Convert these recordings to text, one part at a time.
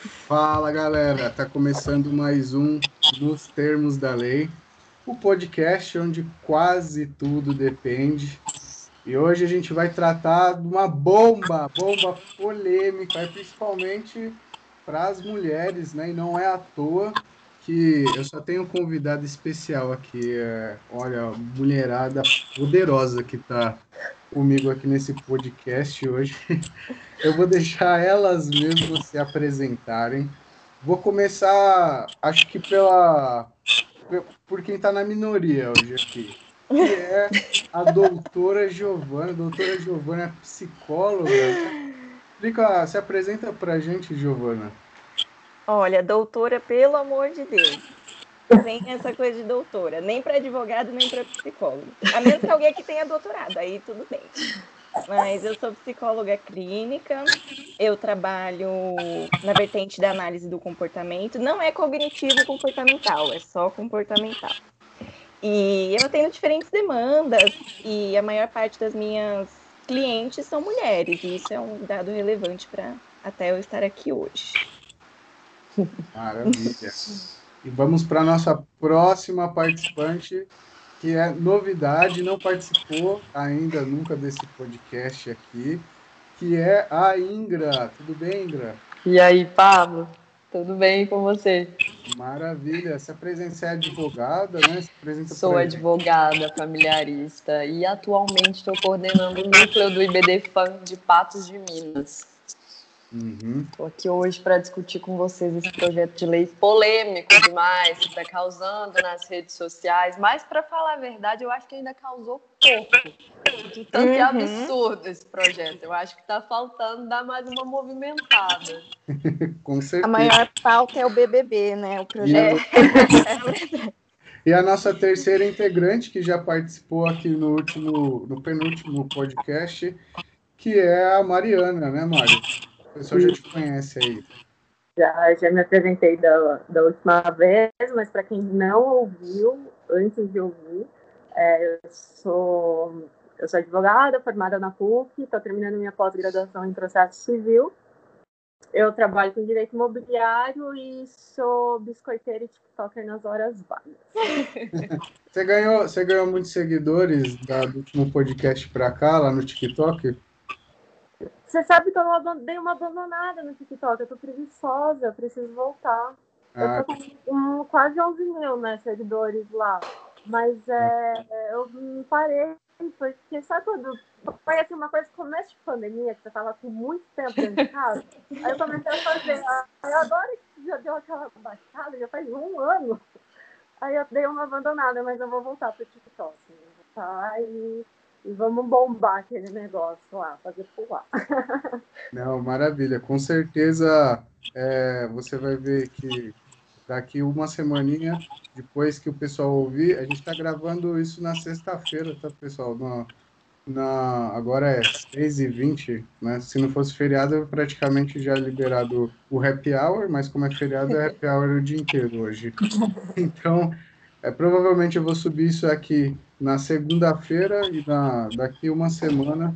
Fala galera, tá começando mais um Nos Termos da Lei, o podcast onde quase tudo depende. E hoje a gente vai tratar de uma bomba, bomba polêmica, principalmente para as mulheres, né? E não é à toa que eu só tenho um convidado especial aqui, é, olha, mulherada poderosa que tá comigo aqui nesse podcast hoje. Eu vou deixar elas mesmas se apresentarem. Vou começar, acho que pela por quem está na minoria hoje aqui, que é a doutora Giovana. Doutora Giovana é psicóloga. Explica, se apresenta para a gente, Giovana. Olha, doutora, pelo amor de Deus. Sem essa coisa de doutora, nem para advogado, nem para psicólogo. A menos que alguém que tenha doutorado, aí tudo bem. Mas eu sou psicóloga clínica, eu trabalho na vertente da análise do comportamento. Não é cognitivo comportamental, é só comportamental. E eu tenho diferentes demandas e a maior parte das minhas clientes são mulheres. E isso é um dado relevante para até eu estar aqui hoje. Maravilha. E vamos para a nossa próxima participante, que é novidade, não participou ainda nunca desse podcast aqui, que é a Ingra. Tudo bem, Ingra? E aí, Pablo? Tudo bem com você? Maravilha. Se apresenta, você é advogada, né? Sou advogada familiarista e atualmente estou coordenando o núcleo do IBD FAM de Patos de Minas. Estou uhum. aqui hoje para discutir com vocês esse projeto de lei polêmico demais que está causando nas redes sociais. Mas, para falar a verdade, eu acho que ainda causou pouco. De tanto uhum. absurdo esse projeto. Eu acho que está faltando dar mais uma movimentada. com certeza. A maior pauta é o BBB, né? O projeto. E a nossa terceira integrante, que já participou aqui no último, no penúltimo podcast, que é a Mariana, né, Mário? O pessoal já te conhece aí. Já, já me apresentei da, da última vez, mas para quem não ouviu, antes de ouvir, é, eu, sou, eu sou advogada, formada na PUC, estou terminando minha pós-graduação em processo civil. Eu trabalho com direito imobiliário e sou biscoiteira e tiktoker nas horas vagas. você, ganhou, você ganhou muitos seguidores da, do último podcast para cá, lá no TikTok? Você sabe que eu dei uma abandonada no TikTok, eu tô preguiçosa, eu preciso voltar. Ah. Eu tô com um, quase 11 mil né, seguidores lá. Mas é, eu parei, porque sabe quando foi assim, uma coisa começo de pandemia, que você tava com muito tempo dentro de casa, aí eu comecei a fazer. Aí agora que já deu aquela baixada, já faz um ano, aí eu dei uma abandonada, mas eu vou voltar pro TikTok. Tá? E e vamos bombar aquele negócio lá, fazer pular. Não, maravilha. Com certeza é, você vai ver que daqui uma semaninha, depois que o pessoal ouvir, a gente está gravando isso na sexta-feira, tá, pessoal? Na, na, agora é 6h20, né? Se não fosse feriado, eu praticamente já liberado o happy hour, mas como é feriado, é happy hour o dia inteiro hoje. Então, é, provavelmente eu vou subir isso aqui na segunda-feira e na, daqui uma semana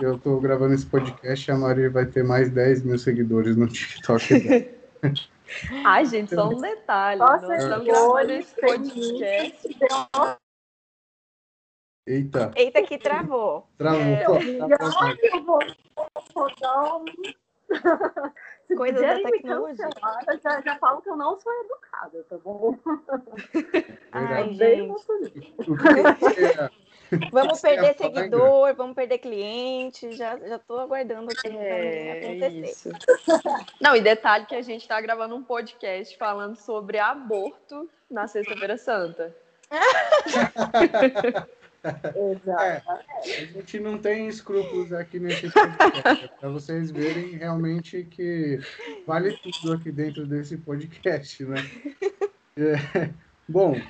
eu estou gravando esse podcast, a Maria vai ter mais 10 mil seguidores no TikTok. Ai, gente, só um detalhe. Nossa, nós estamos gravando esse podcast. Eita. Eita, que travou. Travou. É, dar um... Coisas da tecnologia. Já, já falo que eu não sou educada, tá bom? Ai, gente. Vamos perder seguidor, vamos perder cliente, já, já tô aguardando aqui é, acontecer. Isso. Não, e detalhe que a gente está gravando um podcast falando sobre aborto na Sexta-feira Santa. É, a gente não tem escrúpulos aqui nesse podcast, é para vocês verem realmente que vale tudo aqui dentro desse podcast, né? É, bom,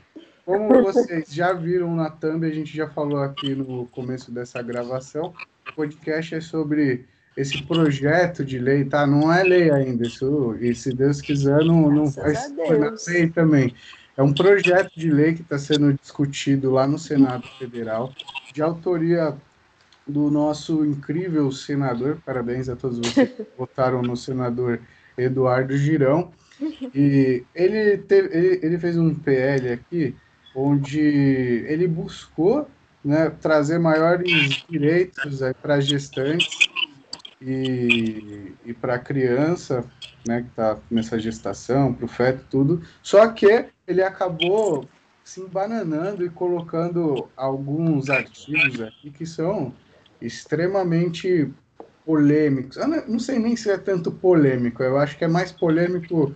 como vocês já viram na thumb, a gente já falou aqui no começo dessa gravação, o podcast é sobre esse projeto de lei, tá? Não é lei ainda, isso, e se Deus quiser, não, não vai ser lei também. É um projeto de lei que está sendo discutido lá no Senado Federal, de autoria do nosso incrível senador. Parabéns a todos vocês que votaram no senador Eduardo Girão. E ele, teve, ele, ele fez um PL aqui onde ele buscou né, trazer maiores direitos para gestantes e, e para a criança né, que está nessa gestação, para o feto, tudo. Só que ele acabou se embananando e colocando alguns artigos aqui que são extremamente polêmicos. Eu não sei nem se é tanto polêmico, eu acho que é mais polêmico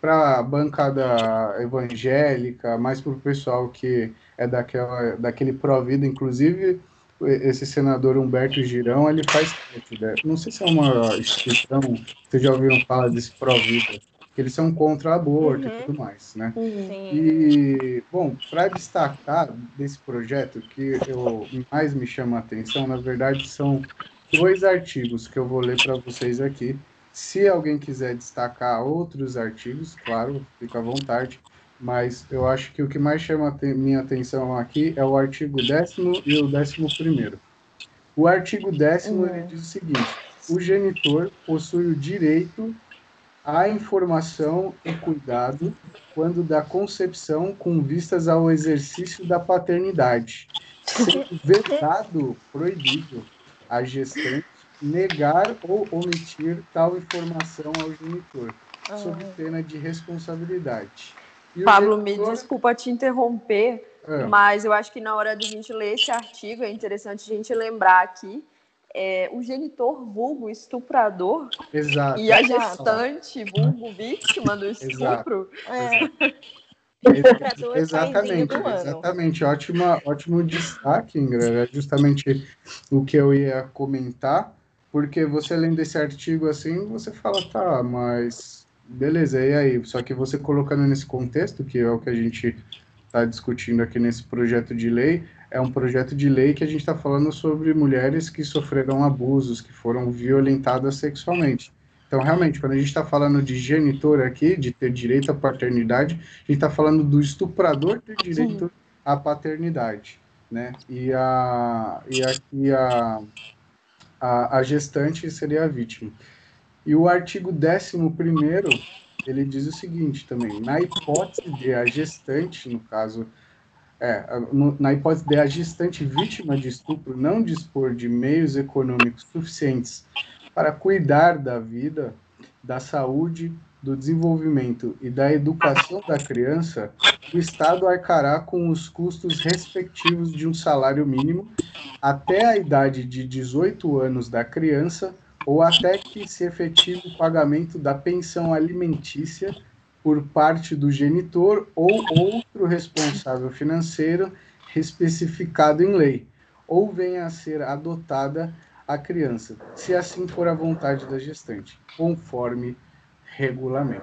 para a bancada evangélica, mais para o pessoal que é daquela, daquele pró-vida, inclusive esse senador Humberto Girão, ele faz parte, né? não sei se é uma instituição, vocês já ouviram falar desse pró-vida, que eles são contra aborto uhum. e tudo mais, né? Uhum. E, bom, para destacar desse projeto, que eu, mais me chama a atenção, na verdade, são dois artigos que eu vou ler para vocês aqui. Se alguém quiser destacar outros artigos, claro, fica à vontade mas eu acho que o que mais chama a minha atenção aqui é o artigo 10 e o 11. O artigo 10 uhum. diz o seguinte: o genitor possui o direito à informação e cuidado quando da concepção com vistas ao exercício da paternidade, sendo vedado, proibido a gestante negar ou omitir tal informação ao genitor, sob pena de responsabilidade. Pablo, me desculpa te interromper, é. mas eu acho que na hora de a gente ler esse artigo é interessante a gente lembrar aqui é, o genitor vulgo estuprador Exato. e a gestante vulgo vítima do estupro. É. Exatamente, exatamente. Ótima, ótimo destaque, Ingrid. É justamente o que eu ia comentar, porque você lendo esse artigo assim, você fala, tá, mas Beleza, e aí? Só que você colocando nesse contexto, que é o que a gente está discutindo aqui nesse projeto de lei, é um projeto de lei que a gente está falando sobre mulheres que sofreram abusos, que foram violentadas sexualmente. Então, realmente, quando a gente está falando de genitor aqui, de ter direito à paternidade, a gente está falando do estuprador ter direito Sim. à paternidade, né? E a, e aqui a, a, a gestante seria a vítima. E o artigo 11 ele diz o seguinte também: na hipótese de a gestante, no caso, é, na hipótese de a gestante vítima de estupro não dispor de meios econômicos suficientes para cuidar da vida, da saúde, do desenvolvimento e da educação da criança, o Estado arcará com os custos respectivos de um salário mínimo até a idade de 18 anos da criança ou até que se efetive o pagamento da pensão alimentícia por parte do genitor ou outro responsável financeiro especificado em lei, ou venha a ser adotada a criança, se assim for a vontade da gestante, conforme regulamento.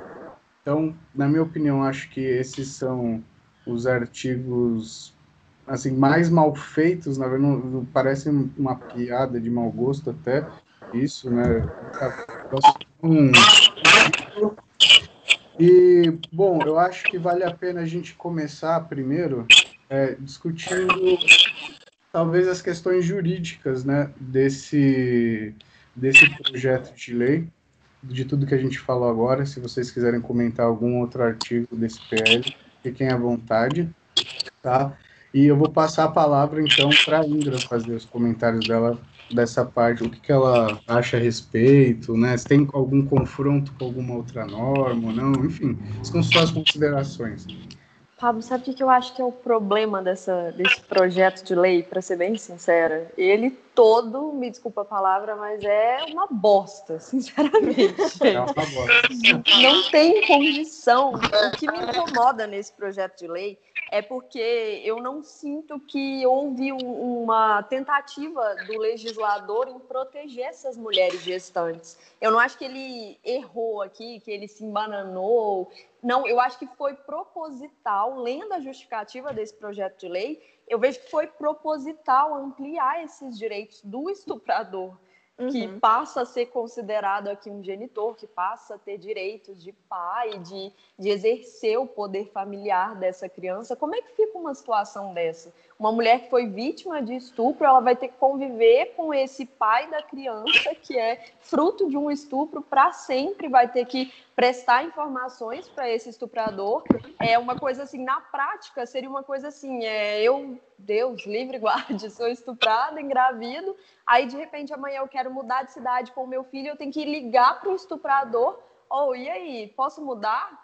Então, na minha opinião, acho que esses são os artigos assim mais mal feitos, na verdade, parece uma piada de mau gosto até, isso, né? Hum. E, bom, eu acho que vale a pena a gente começar primeiro é, discutindo talvez as questões jurídicas, né, desse, desse projeto de lei, de tudo que a gente falou agora. Se vocês quiserem comentar algum outro artigo desse PL, fiquem à vontade, tá? E eu vou passar a palavra, então, para a Indra fazer os comentários dela dessa parte, o que, que ela acha a respeito, né? Se tem algum confronto com alguma outra norma ou não, enfim, são suas considerações. Pablo, sabe o que eu acho que é o problema dessa, desse projeto de lei, para ser bem sincera? Ele todo, me desculpa a palavra, mas é uma bosta, sinceramente. É uma bosta. Não tem condição. O que me incomoda nesse projeto de lei é porque eu não sinto que houve uma tentativa do legislador em proteger essas mulheres gestantes. Eu não acho que ele errou aqui, que ele se embananou. Não, eu acho que foi proposital, lendo a justificativa desse projeto de lei, eu vejo que foi proposital ampliar esses direitos do estuprador que uhum. passa a ser considerado aqui um genitor, que passa a ter direitos de pai, de, de exercer o poder familiar dessa criança. Como é que fica uma situação dessa? Uma mulher que foi vítima de estupro, ela vai ter que conviver com esse pai da criança, que é fruto de um estupro, para sempre, vai ter que prestar informações para esse estuprador. É uma coisa assim, na prática, seria uma coisa assim: é, eu, Deus, livre guarde, sou estuprada, engravido, aí de repente amanhã eu quero mudar de cidade com o meu filho, eu tenho que ligar para o estuprador. Ou, oh, e aí, posso mudar?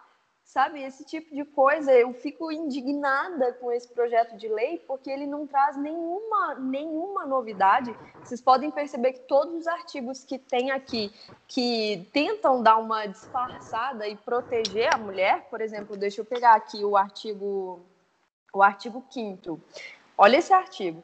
sabe? Esse tipo de coisa. Eu fico indignada com esse projeto de lei porque ele não traz nenhuma, nenhuma novidade. Vocês podem perceber que todos os artigos que tem aqui que tentam dar uma disfarçada e proteger a mulher, por exemplo, deixa eu pegar aqui o artigo o artigo 5 Olha esse artigo.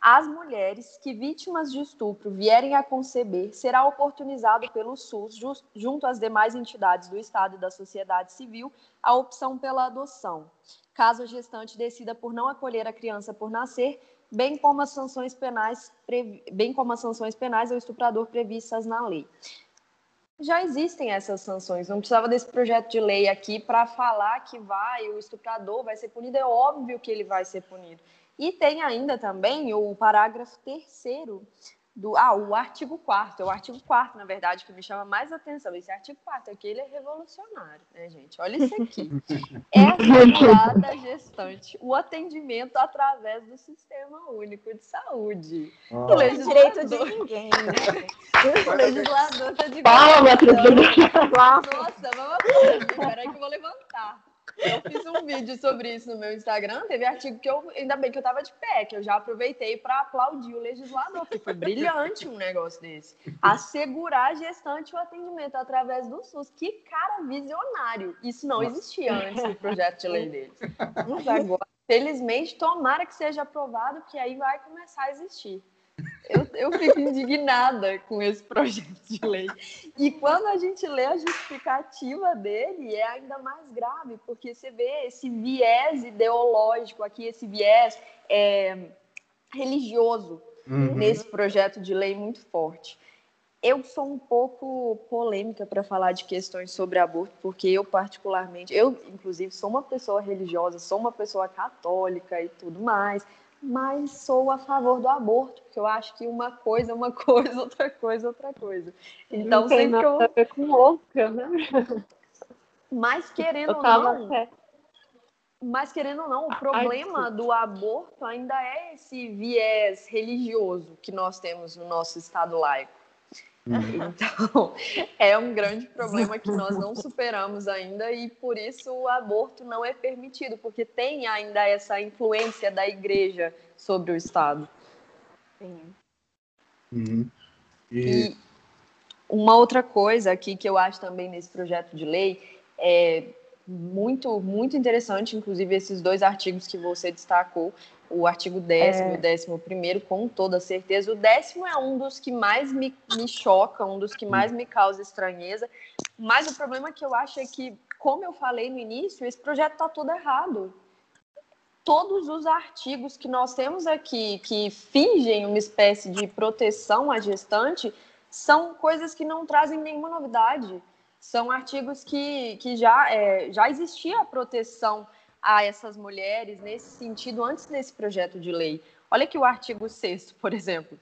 As mulheres que vítimas de estupro vierem a conceber será oportunizado pelo SUS, junto às demais entidades do Estado e da sociedade civil, a opção pela adoção, caso a gestante decida por não acolher a criança por nascer, bem como as sanções penais, bem como as sanções penais ao estuprador previstas na lei. Já existem essas sanções, não precisava desse projeto de lei aqui para falar que vai, o estuprador vai ser punido, é óbvio que ele vai ser punido. E tem ainda também o parágrafo terceiro do. Ah, o artigo 4 é o artigo 4 na verdade, que me chama mais atenção. Esse artigo 4 aqui ele é revolucionário, né, gente? Olha isso aqui. É assegurada a gestante o atendimento através do Sistema Único de Saúde. Oh. O legislador... direito de ninguém, né? o legislador está de Palma, Nossa, vamos aplaudir. Peraí que eu vou levantar. Eu fiz um vídeo sobre isso no meu Instagram. Teve artigo que eu, ainda bem que eu tava de pé, que eu já aproveitei para aplaudir o legislador, porque foi brilhante um negócio desse. Assegurar a gestante o atendimento através do SUS. Que cara visionário. Isso não existia antes do projeto de lei deles. Mas agora, felizmente, tomara que seja aprovado, que aí vai começar a existir. Eu, eu fico indignada com esse projeto de lei. E quando a gente lê a justificativa dele, é ainda mais grave, porque você vê esse viés ideológico aqui, esse viés é, religioso uhum. nesse projeto de lei muito forte. Eu sou um pouco polêmica para falar de questões sobre aborto, porque eu, particularmente, eu, inclusive, sou uma pessoa religiosa, sou uma pessoa católica e tudo mais mas sou a favor do aborto, porque eu acho que uma coisa é uma coisa, outra coisa é outra coisa. Então, não tem nada eu... a ver com outra, né? Mas querendo ou não, até... mas querendo ou não, o problema Ai, do aborto ainda é esse viés religioso que nós temos no nosso estado laico. Uhum. Então, é um grande problema que nós não superamos ainda e por isso o aborto não é permitido, porque tem ainda essa influência da igreja sobre o Estado. Sim. Uhum. E... e... uma outra coisa aqui que eu acho também nesse projeto de lei é muito, muito interessante, inclusive esses dois artigos que você destacou, o artigo 10 é... e o décimo primeiro, com toda certeza. O décimo é um dos que mais me, me choca, um dos que mais me causa estranheza. Mas o problema que eu acho é que, como eu falei no início, esse projeto está todo errado. Todos os artigos que nós temos aqui, que fingem uma espécie de proteção à gestante, são coisas que não trazem nenhuma novidade. São artigos que, que já, é, já existia a proteção a essas mulheres nesse sentido antes desse projeto de lei. Olha que o artigo 6 por exemplo.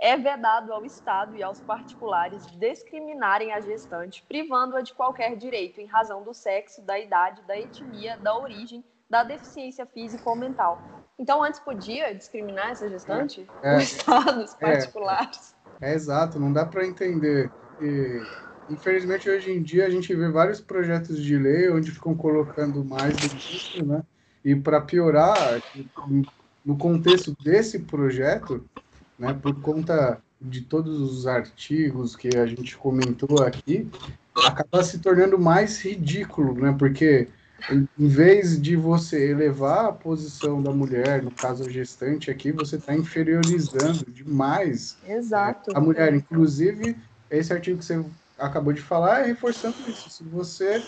É vedado ao Estado e aos particulares discriminarem a gestante, privando-a de qualquer direito em razão do sexo, da idade, da etnia, da origem, da deficiência física ou mental. Então, antes podia discriminar essa gestante? É, é, o Estado, os é. particulares. É, é exato, não dá para entender. E infelizmente hoje em dia a gente vê vários projetos de lei onde ficam colocando mais do que né? E para piorar, no contexto desse projeto, né, por conta de todos os artigos que a gente comentou aqui, acaba se tornando mais ridículo, né? Porque em vez de você elevar a posição da mulher, no caso a gestante aqui, você está inferiorizando demais Exato. a mulher. Inclusive, esse artigo que você acabou de falar é reforçando isso. Se você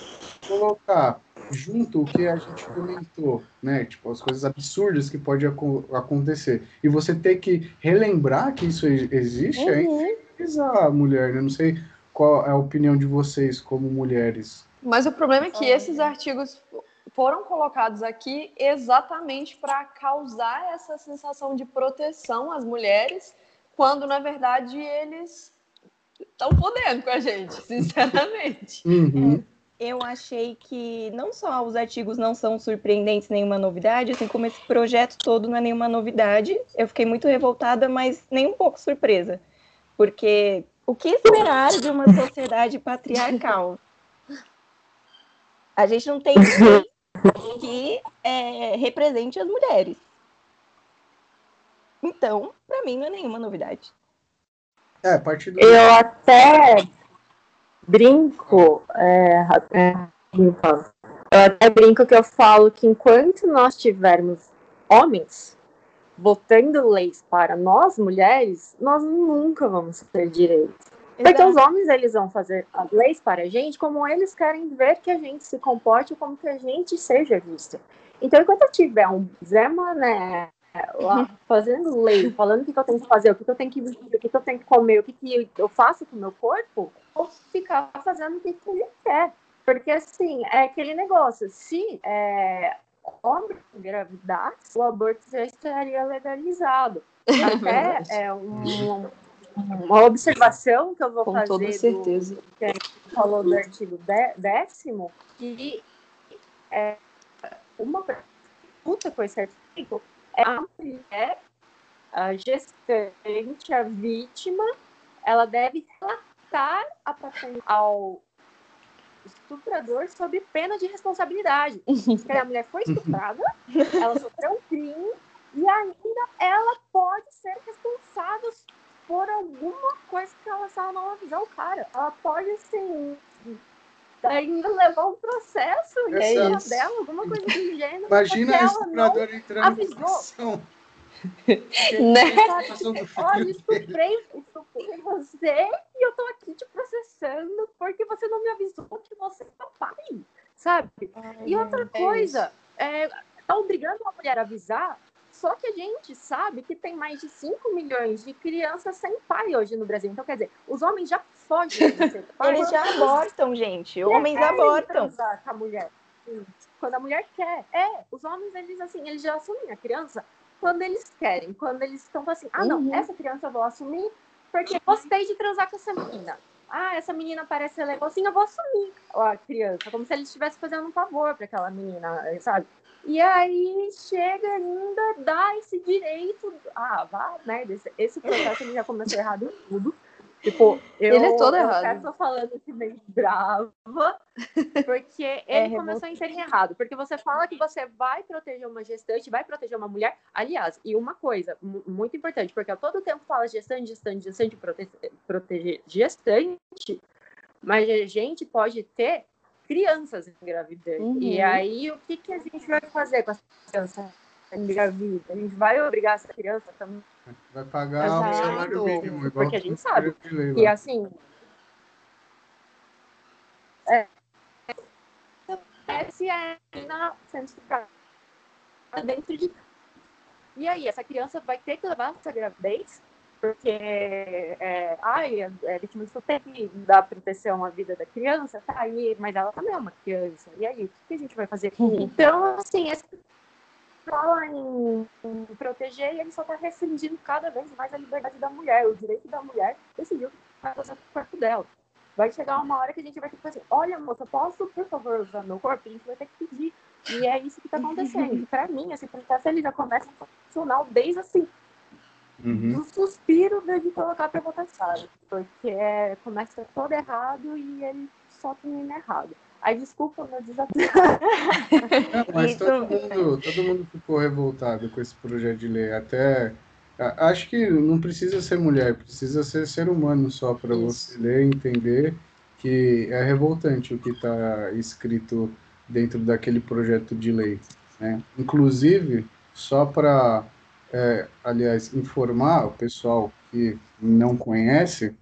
colocar junto o que a gente comentou, né, tipo as coisas absurdas que pode ac acontecer, e você ter que relembrar que isso existe, uhum. é a mulher, né? Não sei qual é a opinião de vocês como mulheres. Mas o problema é que esses artigos foram colocados aqui exatamente para causar essa sensação de proteção às mulheres, quando na verdade eles estão podendo com a gente, sinceramente. Uhum. É eu achei que não só os artigos não são surpreendentes, nenhuma novidade, assim como esse projeto todo não é nenhuma novidade. Eu fiquei muito revoltada, mas nem um pouco surpresa. Porque o que esperar de uma sociedade patriarcal? A gente não tem ninguém que é, represente as mulheres. Então, para mim, não é nenhuma novidade. É, a partir do... Eu até brinco, é, é, eu até brinco que eu falo que enquanto nós tivermos homens votando leis para nós mulheres, nós nunca vamos ter direitos. Porque os homens eles vão fazer as leis para a gente como eles querem ver que a gente se comporte, como que a gente seja vista. Então, enquanto eu tiver um Zé Mané fazendo lei, falando o que, que, eu tenho que fazer, o que, que eu tenho que vestir, o que, que eu tenho que comer, o que, que eu faço com o meu corpo, ou ficar fazendo o que, que ele quer. Porque, assim, é aquele negócio, se é, homem engravidasse, o aborto já estaria legalizado. Até é um, uma observação que eu vou Com fazer. Com toda certeza. Do, que a gente falou do artigo décimo, que é uma pergunta com esse artigo é a mulher, a gestante, a vítima, ela deve relatar a ao estuprador sob pena de responsabilidade. Porque a mulher foi estuprada, ela sofreu um crime e ainda ela pode ser responsável por alguma coisa que ela não avisar o cara. Ela pode, assim, ainda levar um processo em cima dela, alguma coisa do gênero. Imagina a estupradora entrando avisou. né? Olha, estuprei, estuprei você e eu tô aqui te processando porque você não me avisou que você é pai, sabe? Ai, e outra é coisa, é, tá obrigando a mulher a avisar só que a gente sabe que tem mais de 5 milhões de crianças sem pai hoje no Brasil. Então, quer dizer, os homens já fogem de ser pai. Eles já abortam, gente. Homens abortam. Com a mulher. Quando a mulher quer. É, os homens, eles assim, eles já assumem a criança quando eles querem. Quando eles estão assim, ah, não, uhum. essa criança eu vou assumir porque gostei de transar com essa menina. Ah, essa menina parece ser legalzinha, eu vou assumir a criança. Como se ele estivesse fazendo um favor para aquela menina, sabe? E aí chega ainda, dá esse direito. Ah, vá, merda, esse, esse processo ele já começou errado em tudo. Tipo, eu, ele é todo eu errado. Eu tô falando aqui meio brava, porque é ele começou a ser errado. Porque você fala que você vai proteger uma gestante, vai proteger uma mulher. Aliás, e uma coisa muito importante, porque a todo tempo fala gestante, gestante, gestante, prote proteger gestante, mas a gente pode ter crianças engravidando. Uhum. E aí, o que, que a gente vai fazer com essa criança engravida? A gente vai obrigar essa criança também? Vai pagar Exato. o salário mínimo. Porque a gente sabe que, assim... É, se é sendo estuprada dentro de e aí, essa criança vai ter que levar essa gravidez porque é, ai, a, a vítima de tem que dar proteção à vida da criança, tá aí, mas ela também é uma criança. E aí, o que a gente vai fazer? Uhum. Então, assim, esse fala em, em proteger e ele só está restringindo cada vez mais a liberdade da mulher, o direito da mulher decidir o que vai fazer com o corpo dela. Vai chegar uma hora que a gente vai ter que fazer, olha, moça, posso, por favor, usar meu corpo? A gente vai ter que pedir. E é isso que está acontecendo. Para mim, esse processo ele já começa a funcionar desde assim, uhum. um suspiro de colocar para votação, porque é, começa todo errado e ele só termina errado. Aí, desculpa, meu desafio. mas todo mundo, todo mundo ficou revoltado com esse projeto de lei. Até acho que não precisa ser mulher, precisa ser ser humano só para você ler e entender que é revoltante o que está escrito dentro daquele projeto de lei. Né? Inclusive, só para é, aliás, informar o pessoal que não conhece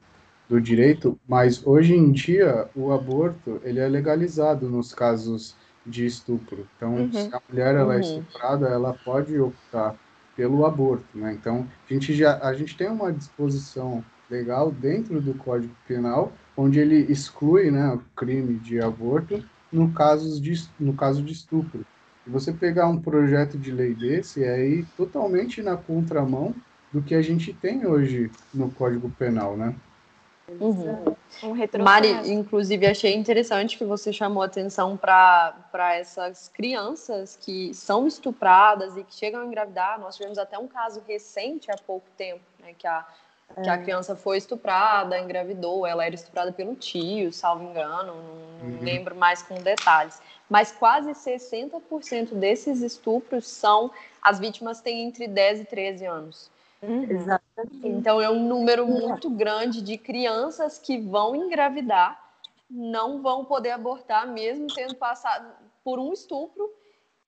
do direito, mas hoje em dia o aborto ele é legalizado nos casos de estupro. Então, uhum. se a mulher ela é uhum. é estuprada, ela pode optar pelo aborto, né? Então, a gente já a gente tem uma disposição legal dentro do Código Penal, onde ele exclui né, o crime de aborto no, caso de, no caso de estupro. E você pegar um projeto de lei desse é aí totalmente na contramão do que a gente tem hoje no Código Penal, né? Uhum. Um Mari, inclusive, achei interessante que você chamou atenção para essas crianças que são estupradas e que chegam a engravidar. Nós tivemos até um caso recente há pouco tempo, né, que a, é. que a é. criança foi estuprada, engravidou, ela era estuprada pelo tio, salvo engano, não, não uhum. lembro mais com detalhes. Mas quase 60% desses estupros são as vítimas têm entre 10 e 13 anos. Uhum. Exatamente. Então é um número muito grande de crianças que vão engravidar, não vão poder abortar, mesmo tendo passado por um estupro,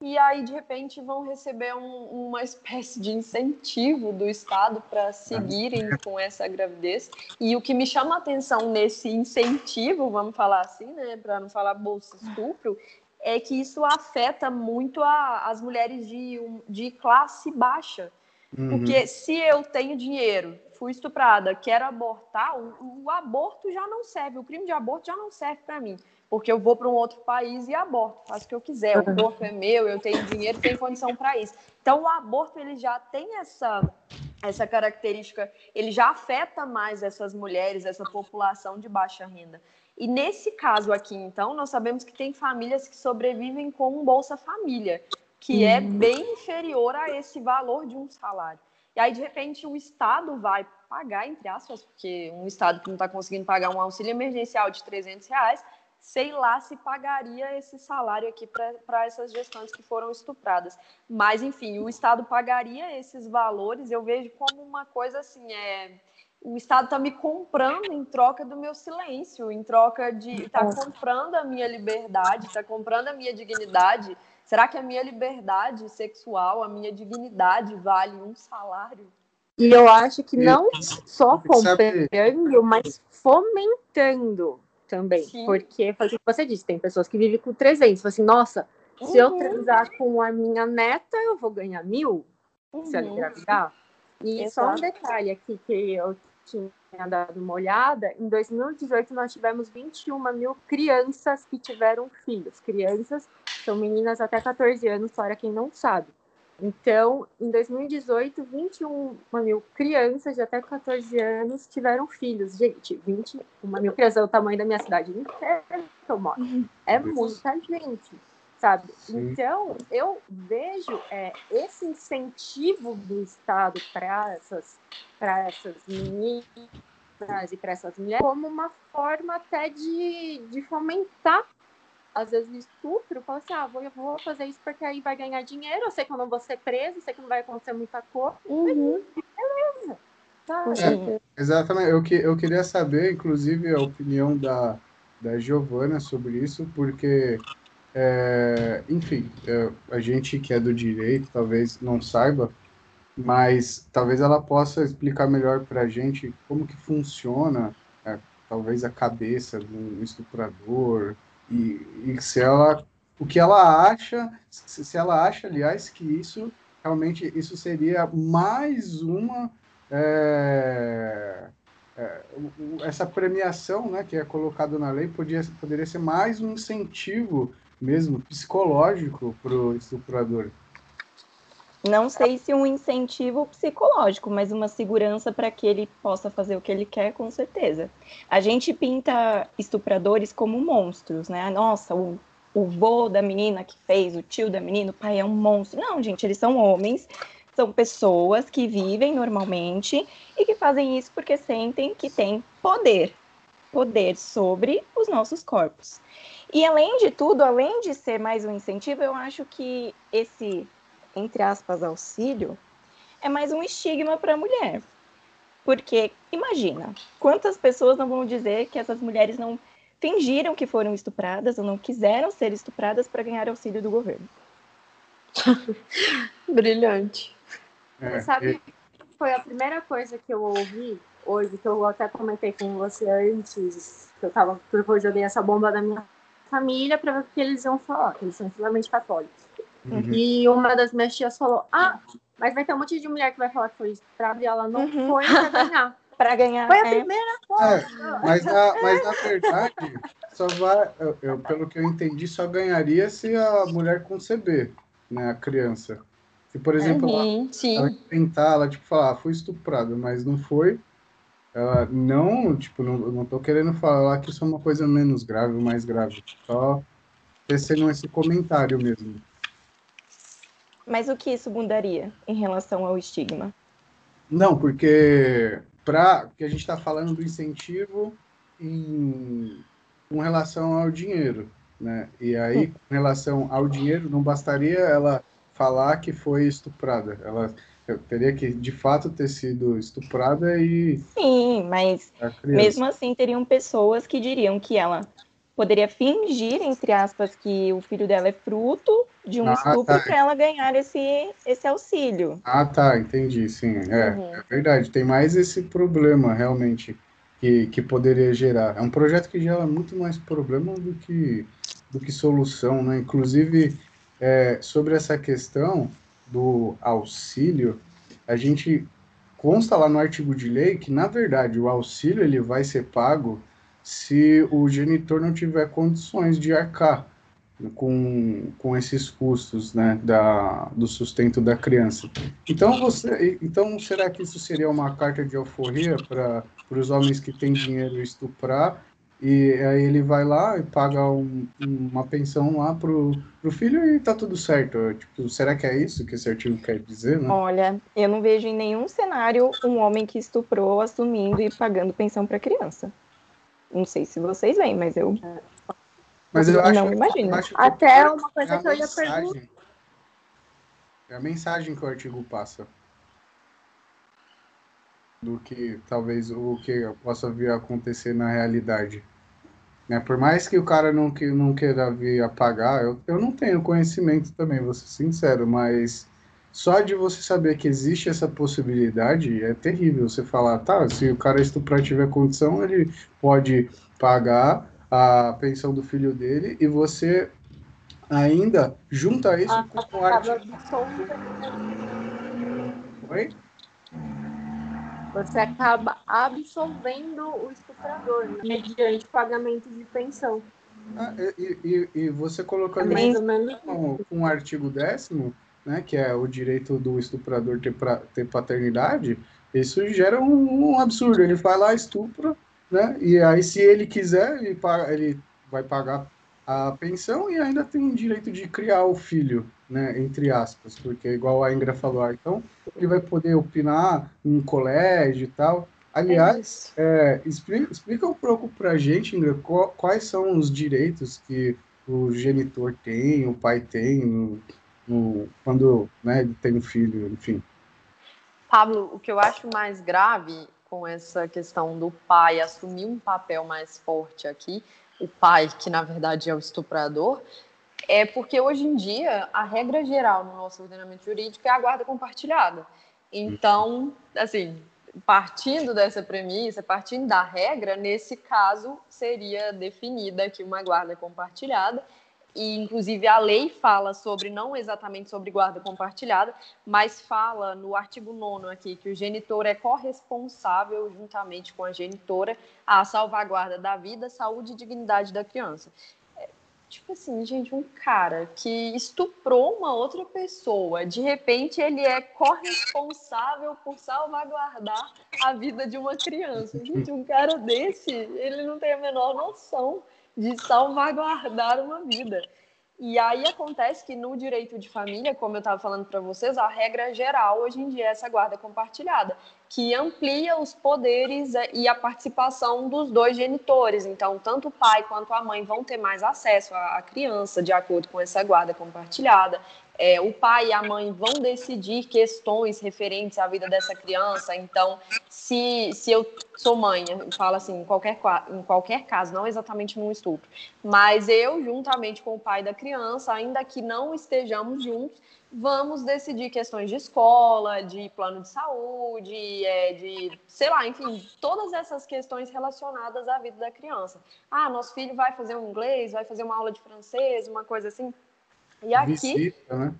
e aí de repente vão receber um, uma espécie de incentivo do Estado para seguirem com essa gravidez. E o que me chama a atenção nesse incentivo, vamos falar assim, né, para não falar bolsa estupro, é que isso afeta muito a, as mulheres de, de classe baixa Uhum. Porque se eu tenho dinheiro, fui estuprada, quero abortar, o, o, aborto já não serve, o crime de aborto já não serve para mim. Porque eu vou para um outro país e aborto, faço o que eu quiser, o corpo é meu, eu tenho dinheiro, tenho condição para isso. Então o aborto ele já tem essa essa característica, ele já afeta mais essas mulheres, essa população de baixa renda. E nesse caso aqui, então, nós sabemos que tem famílias que sobrevivem com um Bolsa Família que é uhum. bem inferior a esse valor de um salário. E aí, de repente, o Estado vai pagar, entre aspas, porque um Estado que não está conseguindo pagar um auxílio emergencial de 300 reais, sei lá se pagaria esse salário aqui para essas gestantes que foram estupradas. Mas, enfim, o Estado pagaria esses valores, eu vejo como uma coisa assim, é o Estado está me comprando em troca do meu silêncio, em troca de. está comprando a minha liberdade, está comprando a minha dignidade. Será que a minha liberdade sexual, a minha dignidade vale um salário? E eu acho que não só comprando, mas fomentando também. Sim. Porque, foi o que você disse, tem pessoas que vivem com 300. Tipo assim, nossa, uhum. se eu uhum. transar com a minha neta, eu vou ganhar mil uhum. se ela uhum. engravidar. E Exato. só um detalhe aqui que eu tinha dado uma olhada, em 2018 nós tivemos 21 mil crianças que tiveram filhos. Crianças são meninas até 14 anos, para quem não sabe. Então, em 2018, 21 mil crianças de até 14 anos tiveram filhos. Gente, 21 mil crianças é o tamanho da minha cidade inteira que eu moro. Uhum. É muita gente, sabe? Sim. Então, eu vejo é, esse incentivo do Estado para essas, essas meninas e para essas mulheres como uma forma até de, de fomentar às vezes estupro, falo assim, ah, vou, eu vou fazer isso porque aí vai ganhar dinheiro, eu sei que eu não vou ser preso, sei que não vai acontecer muita coisa, uhum. beleza. Tá. É, exatamente, eu, que, eu queria saber, inclusive, a opinião da, da Giovana sobre isso, porque, é, enfim, é, a gente que é do direito talvez não saiba, mas talvez ela possa explicar melhor para a gente como que funciona, é, talvez a cabeça de um estuprador, e, e se ela, o que ela acha, se, se ela acha, aliás, que isso realmente isso seria mais uma é, é, essa premiação, né, que é colocada na lei, podia, poderia ser mais um incentivo mesmo psicológico para o estuprador. Não sei se um incentivo psicológico, mas uma segurança para que ele possa fazer o que ele quer, com certeza. A gente pinta estupradores como monstros, né? Nossa, o, o vô da menina que fez, o tio da menina, o pai é um monstro. Não, gente, eles são homens, são pessoas que vivem normalmente e que fazem isso porque sentem que têm poder poder sobre os nossos corpos. E além de tudo, além de ser mais um incentivo, eu acho que esse entre aspas, auxílio, é mais um estigma para a mulher. Porque, imagina, quantas pessoas não vão dizer que essas mulheres não fingiram que foram estupradas ou não quiseram ser estupradas para ganhar auxílio do governo? Brilhante. É, você sabe, foi a primeira coisa que eu ouvi hoje, que eu até comentei com você antes, que eu tava, que eu joguei essa bomba da minha família para ver o que eles iam falar, que eles são extremamente católicos. Uhum. E uma das minhas tias falou: Ah, mas vai ter um monte de mulher que vai falar que foi estuprada e ela não uhum. foi pra ganhar. para ganhar. Foi a é. primeira foto. É, mas, na, mas na verdade, só vai, eu, eu, pelo que eu entendi, só ganharia se a mulher conceber, né, a criança. Se, por exemplo, uhum, ela, ela tentar, ela tipo, falar, ah, fui estuprada, mas não foi, ela não, tipo, não, não tô querendo falar que isso é uma coisa menos grave ou mais grave, só tecendo esse comentário mesmo. Mas o que isso mudaria em relação ao estigma? Não, porque para que a gente está falando do incentivo em com relação ao dinheiro, né? E aí, com relação ao dinheiro, não bastaria ela falar que foi estuprada. Ela teria que, de fato, ter sido estuprada e... Sim, mas mesmo assim, teriam pessoas que diriam que ela poderia fingir, entre aspas, que o filho dela é fruto de um ah, estupro tá. para ela ganhar esse, esse auxílio. Ah, tá, entendi, sim. É, uhum. é verdade, tem mais esse problema, realmente que, que poderia gerar. É um projeto que gera muito mais problema do que, do que solução, né? Inclusive, é, sobre essa questão do auxílio, a gente consta lá no artigo de lei que, na verdade, o auxílio ele vai ser pago se o genitor não tiver condições de arcar com, com esses custos né, da, do sustento da criança. Então, você, então, será que isso seria uma carta de alforria para os homens que têm dinheiro estuprar, e aí ele vai lá e paga um, uma pensão lá pro, pro filho e tá tudo certo. Tipo, será que é isso que esse artigo quer dizer, né? Olha, eu não vejo em nenhum cenário um homem que estuprou assumindo e pagando pensão para criança. Não sei se vocês veem, mas eu mas eu não acho, imagino. Acho Até uma coisa é que eu ia perguntar. É a mensagem que o artigo passa do que talvez o que possa vir a acontecer na realidade. Né? Por mais que o cara não, que, não queira vir apagar, eu, eu não tenho conhecimento também, vou ser sincero, mas só de você saber que existe essa possibilidade é terrível. Você falar, tá, se o cara estuprar tiver condição, ele pode pagar a pensão do filho dele e você ainda junta isso ah, com o arte. Oi? Você acaba absolvendo o estuprador né? mediante pagamento de pensão. Ah, e, e, e, você colocando é mais ou menos com, com o artigo décimo, né, que é o direito do estuprador ter, pra, ter paternidade, isso gera um, um, absurdo. Ele vai lá, estupra, né, e aí se ele quiser, ele, paga, ele vai pagar a pensão e ainda tem direito de criar o filho, né, entre aspas, porque igual a Ingra falou, ah, então ele vai poder opinar em colégio e tal. Aliás, é é, explica, explica, um pouco para a gente, Ingra, quais são os direitos que o genitor tem, o pai tem, no, quando né, tem um filho, enfim. Pablo, o que eu acho mais grave com essa questão do pai assumir um papel mais forte aqui, o pai, que na verdade é o estuprador, é porque hoje em dia a regra geral no nosso ordenamento jurídico é a guarda compartilhada. Então, assim, partindo dessa premissa, partindo da regra, nesse caso seria definida aqui uma guarda compartilhada. E, inclusive, a lei fala sobre, não exatamente sobre guarda compartilhada, mas fala no artigo 9 aqui que o genitor é corresponsável, juntamente com a genitora, à salvaguarda da vida, saúde e dignidade da criança. Tipo assim, gente, um cara que estuprou uma outra pessoa, de repente ele é corresponsável por salvaguardar a vida de uma criança. Gente, um cara desse, ele não tem a menor noção de salvaguardar uma vida. E aí acontece que no direito de família, como eu estava falando para vocês, a regra geral hoje em dia é essa guarda compartilhada, que amplia os poderes é, e a participação dos dois genitores. Então, tanto o pai quanto a mãe vão ter mais acesso à criança, de acordo com essa guarda compartilhada é, o pai e a mãe vão decidir questões referentes à vida dessa criança. Então, se, se eu sou mãe, eu falo assim, em qualquer, em qualquer caso, não exatamente num estupro, mas eu, juntamente com o pai da criança, ainda que não estejamos juntos, vamos decidir questões de escola, de plano de saúde, é, de, sei lá, enfim, todas essas questões relacionadas à vida da criança. Ah, nosso filho vai fazer um inglês, vai fazer uma aula de francês, uma coisa assim e aqui. Visita, né?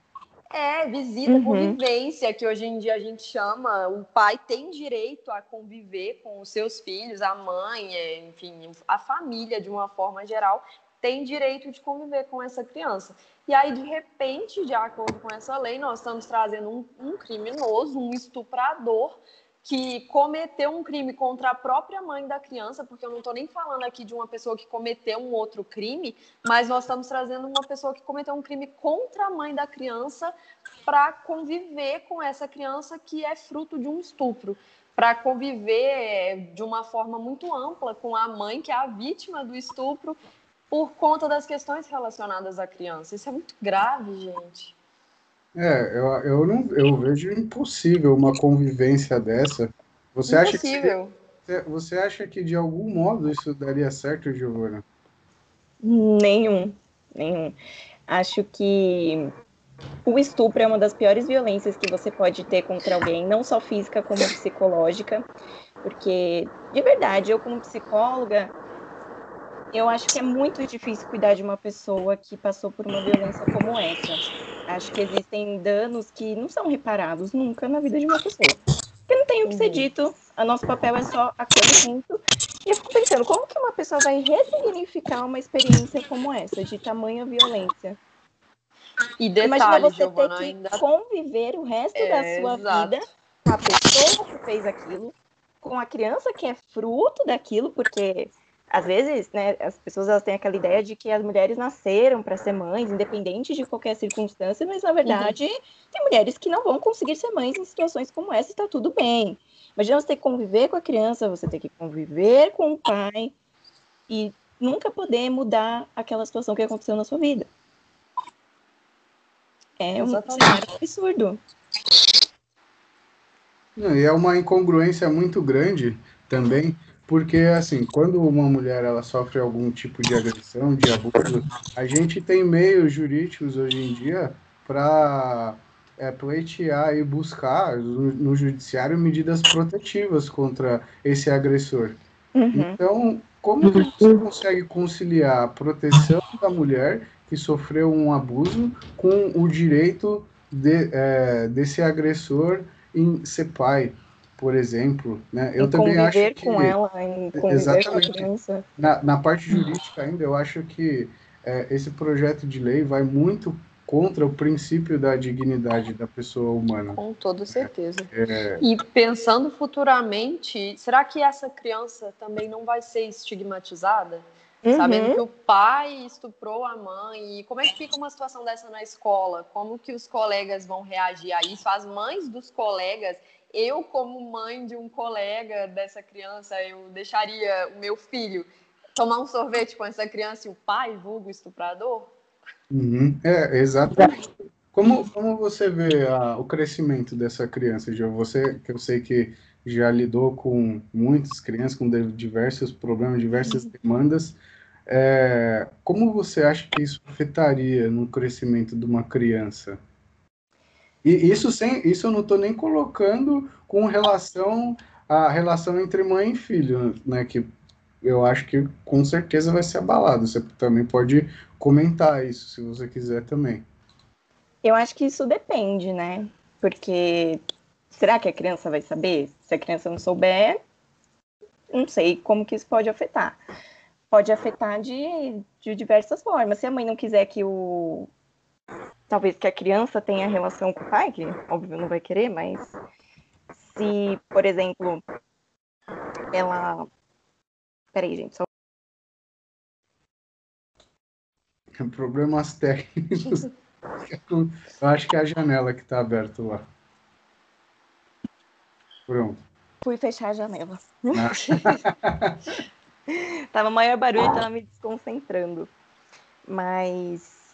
É, visita, uhum. convivência, que hoje em dia a gente chama. O pai tem direito a conviver com os seus filhos, a mãe, é, enfim, a família de uma forma geral tem direito de conviver com essa criança. E aí, de repente, de acordo com essa lei, nós estamos trazendo um, um criminoso, um estuprador, que cometeu um crime contra a própria mãe da criança, porque eu não estou nem falando aqui de uma pessoa que cometeu um outro crime, mas nós estamos trazendo uma pessoa que cometeu um crime contra a mãe da criança para conviver com essa criança que é fruto de um estupro, para conviver de uma forma muito ampla com a mãe que é a vítima do estupro por conta das questões relacionadas à criança. Isso é muito grave, gente. É, eu, eu, não, eu vejo impossível uma convivência dessa. Você impossível. acha que você acha que de algum modo isso daria certo, Giovana? Nenhum, nenhum. Acho que o estupro é uma das piores violências que você pode ter contra alguém, não só física como psicológica, porque de verdade, eu como psicóloga, eu acho que é muito difícil cuidar de uma pessoa que passou por uma violência como essa. Acho que existem danos que não são reparados nunca na vida de uma pessoa. Porque não tem o que ser uhum. dito, o nosso papel é só acolhimento. E eu fico pensando, como que uma pessoa vai ressignificar uma experiência como essa, de tamanha violência? E detalhe, Imagina você Giovana, ter que ainda... conviver o resto é, da sua exato. vida com a pessoa que fez aquilo, com a criança que é fruto daquilo, porque às vezes, né, as pessoas elas têm aquela ideia de que as mulheres nasceram para ser mães, independente de qualquer circunstância, mas na verdade uhum. tem mulheres que não vão conseguir ser mães em situações como essa e está tudo bem. Imagina você ter que conviver com a criança, você ter que conviver com o pai e nunca poder mudar aquela situação que aconteceu na sua vida. É um cenário absurdo. e é uma incongruência muito grande também, porque, assim, quando uma mulher ela sofre algum tipo de agressão, de abuso, a gente tem meios jurídicos hoje em dia para é, pleitear e buscar no, no, judiciário medidas protetivas contra esse agressor. Uhum. Então, como você consegue conciliar a proteção da mulher que sofreu um abuso com o direito de, é, desse agressor em ser pai? Por exemplo, né? Eu também acho que com ela, em exatamente com na, na parte jurídica ainda eu acho que é, esse projeto de lei vai muito contra o princípio da dignidade da pessoa humana. Com toda certeza. É... E pensando futuramente, será que essa criança também não vai ser estigmatizada? Uhum. Sabendo que o pai estuprou a mãe, e como é que fica uma situação dessa na escola? Como que os colegas vão reagir a isso? As mães dos colegas eu, como mãe de um colega dessa criança, eu deixaria o meu filho tomar um sorvete com essa criança e o pai, vulgo estuprador? Uhum. É, exatamente. Como, como você vê a, o crescimento dessa criança, Gil? Você, que eu sei que já lidou com muitas crianças, com diversos problemas, diversas uhum. demandas, é, como você acha que isso afetaria no crescimento de uma criança? E isso sem, isso eu não estou nem colocando com relação à relação entre mãe e filho, né? Que eu acho que com certeza vai ser abalado. Você também pode comentar isso, se você quiser também. Eu acho que isso depende, né? Porque será que a criança vai saber? Se a criança não souber, não sei como que isso pode afetar. Pode afetar de, de diversas formas. Se a mãe não quiser que o, talvez que a criança tenha relação com o pai, que óbvio não vai querer, mas se, por exemplo, ela. Peraí, gente, só. Problemas técnicos. Eu acho que é a janela que está aberta lá. Pronto. Fui fechar a janela. Ah. tava maior barulho, tava me desconcentrando. Mas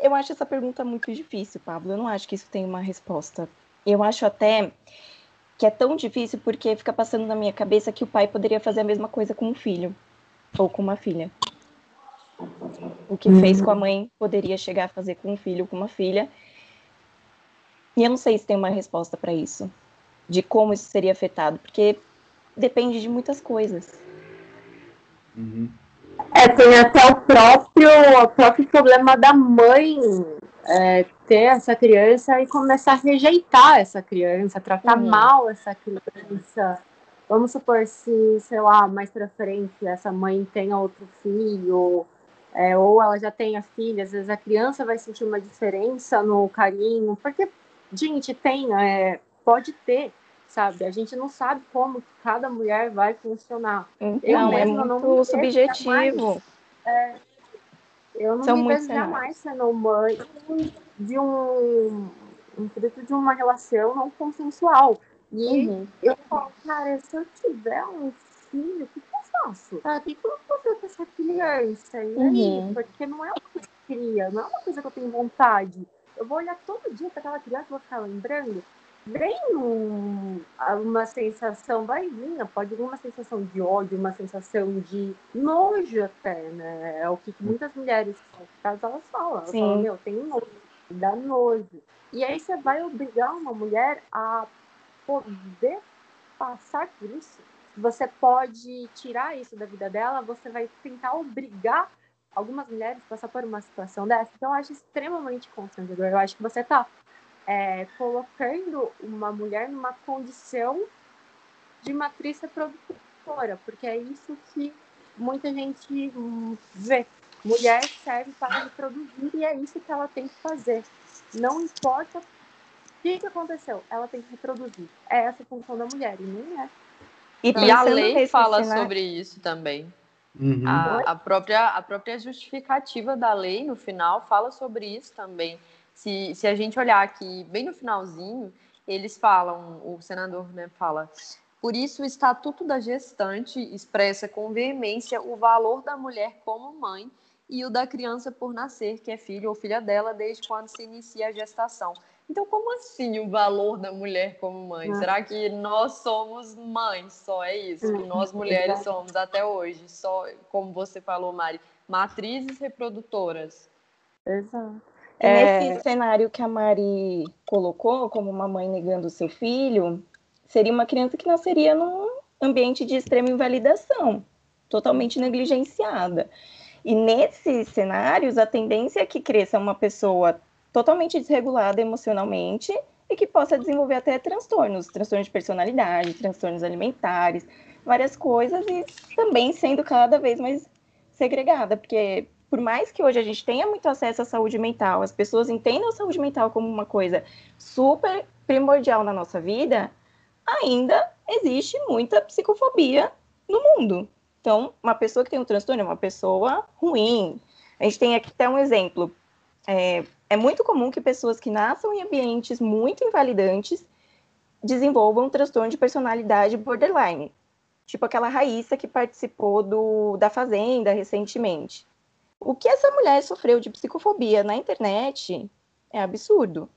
eu acho essa pergunta muito difícil, Pablo. Eu não acho que isso tem uma resposta. Eu acho até que é tão difícil porque fica passando na minha cabeça que o pai poderia fazer a mesma coisa com o filho ou com uma filha. O que fez com a mãe poderia chegar a fazer com um filho, com uma filha. E eu não sei se tem uma resposta para isso, de como isso seria afetado, porque depende de muitas coisas. Uhum. É, tem até o próprio, o próprio problema da mãe é, ter essa criança e começar a rejeitar essa criança, tratar uhum. mal essa criança. Vamos supor se, sei lá, mais pra frente essa mãe tenha outro filho, é, ou ela já tenha filha, às vezes a criança vai sentir uma diferença no carinho, porque, gente, tem, é, pode ter, sabe? A gente não sabe como cada mulher vai funcionar. Então, é muito subjetivo. É, eu não São me vejo jamais sendo mãe de um, um fruto de uma relação não consensual. E uhum. eu falo, cara, se eu tiver um filho, o que, que eu faço? Ah, o que, que eu vou fazer com essa criança? E uhum. aí? Porque não é uma coisa que eu queria, não é uma coisa que eu tenho vontade. Eu vou olhar todo dia para aquela criança e vou ficar lembrando vem um, uma sensação, vai vir, pode vir uma sensação de ódio, uma sensação de nojo até, né? É o que muitas mulheres, caso elas falam, elas Sim. falam, meu, tem nojo, dá nojo. E aí você vai obrigar uma mulher a poder passar por isso. Você pode tirar isso da vida dela, você vai tentar obrigar algumas mulheres a passar por uma situação dessa. Então, eu acho extremamente constrangedor. Eu acho que você tá é, colocando uma mulher numa condição de matriz reprodutora, porque é isso que muita gente vê. Mulher serve para reproduzir e é isso que ela tem que fazer. Não importa o que, que aconteceu, ela tem que reproduzir. É essa a função da mulher, e nem é. E, e a lei fala sobre isso também. Uhum. A, a, própria, a própria justificativa da lei, no final, fala sobre isso também. Se, se a gente olhar aqui bem no finalzinho, eles falam, o senador né, fala, por isso o Estatuto da Gestante expressa com veemência o valor da mulher como mãe e o da criança por nascer, que é filho ou filha dela, desde quando se inicia a gestação. Então, como assim o valor da mulher como mãe? Ah. Será que nós somos mães? Só é isso que nós mulheres somos até hoje? Só, como você falou, Mari, matrizes reprodutoras. Exato. E é... nesse cenário que a Mari colocou, como uma mãe negando o seu filho, seria uma criança que nasceria num ambiente de extrema invalidação, totalmente negligenciada. E nesses cenários, a tendência é que cresça uma pessoa totalmente desregulada emocionalmente e que possa desenvolver até transtornos, transtornos de personalidade, transtornos alimentares, várias coisas, e também sendo cada vez mais segregada, porque por mais que hoje a gente tenha muito acesso à saúde mental, as pessoas entendam a saúde mental como uma coisa super primordial na nossa vida, ainda existe muita psicofobia no mundo. Então, uma pessoa que tem um transtorno é uma pessoa ruim. A gente tem aqui até um exemplo. É, é muito comum que pessoas que nasçam em ambientes muito invalidantes desenvolvam um transtorno de personalidade borderline. Tipo aquela Raíssa que participou do, da Fazenda recentemente. O que essa mulher sofreu de psicofobia na internet é absurdo.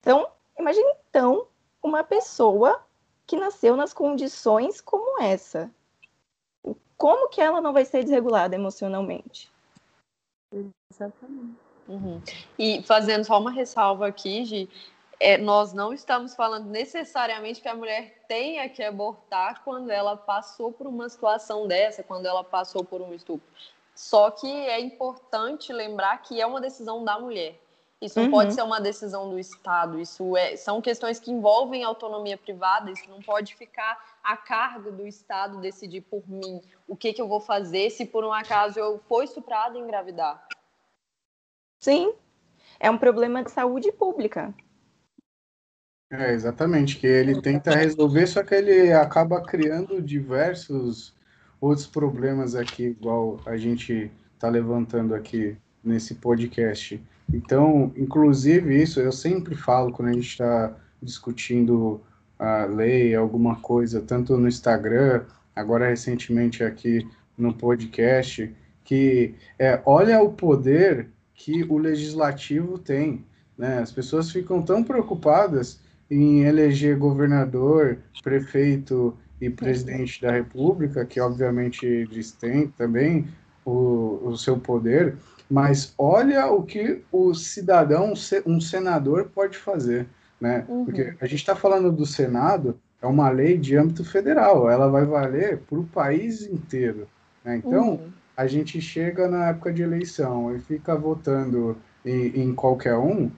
Então, imagine então uma pessoa que nasceu nas condições como essa. Como que ela não vai ser desregulada emocionalmente? Exatamente. Uhum. E fazendo só uma ressalva aqui, Gi, é, nós não estamos falando necessariamente que a mulher tenha que abortar quando ela passou por uma situação dessa, quando ela passou por um estupro. Só que é importante lembrar que é uma decisão da mulher. Isso não uhum. pode ser uma decisão do Estado. Isso é, são questões que envolvem autonomia privada. Isso não pode ficar a cargo do Estado decidir por mim o que, que eu vou fazer se por um acaso eu for estuprada e engravidar. Sim, é um problema de saúde pública. É, exatamente, que ele tenta resolver, só que ele acaba criando diversos outros problemas aqui, igual a gente está levantando aqui nesse podcast. Então, inclusive isso, eu sempre falo quando a gente está discutindo a lei, alguma coisa, tanto no Instagram, agora recentemente aqui no podcast, que é, olha o poder que o legislativo tem. Né? As pessoas ficam tão preocupadas em eleger governador, prefeito e presidente da República, que obviamente eles têm também o, o seu poder, mas olha o que o cidadão, um senador, pode fazer. Né? Uhum. Porque a gente está falando do Senado, é uma lei de âmbito federal, ela vai valer para o país inteiro. Né? Então, uhum. a gente chega na época de eleição e fica votando em, em qualquer um,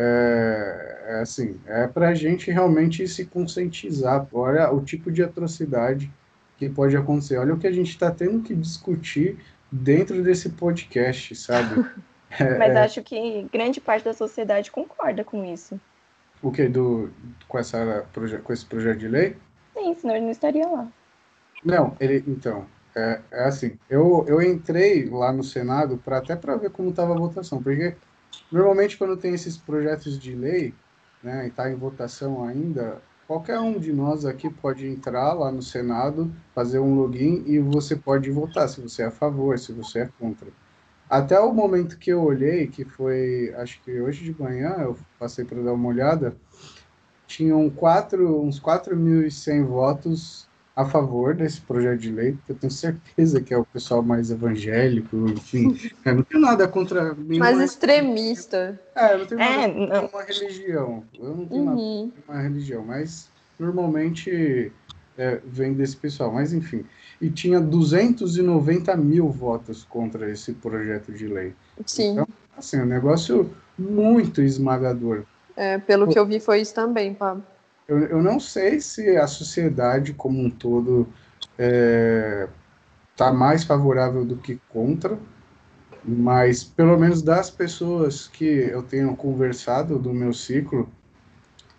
é, é assim, é para a gente realmente se conscientizar. Olha o tipo de atrocidade que pode acontecer. Olha o que a gente está tendo que discutir dentro desse podcast, sabe? É, Mas é. acho que grande parte da sociedade concorda com isso. O que? Do, com, essa, com esse projeto de lei? Sim, senão ele não estaria lá. Não, ele. Então, é, é assim. Eu, eu entrei lá no Senado para até para ver como estava a votação, porque normalmente quando tem esses projetos de lei, né, e está em votação ainda, qualquer um de nós aqui pode entrar lá no Senado, fazer um login e você pode votar se você é a favor, se você é contra. Até o momento que eu olhei, que foi, acho que hoje de manhã, eu passei para dar uma olhada, tinham quatro, uns 4.100 votos a favor desse projeto de lei. Eu tenho certeza que é o pessoal mais evangélico, enfim. eu não tenho nada contra. Mais extremista. É, eu não tenho nada é, contra não. uma religião. Eu não tenho uhum. nada contra uma religião, mas normalmente é, vem desse pessoal. Mas, enfim e tinha 290 mil votos contra esse projeto de lei. Sim. Então, assim, um negócio muito esmagador. É, pelo que eu vi foi isso também, Pablo. Eu, eu não sei se a sociedade como um todo está é, tá mais favorável do que contra, mas pelo menos das pessoas que eu tenho conversado do meu ciclo,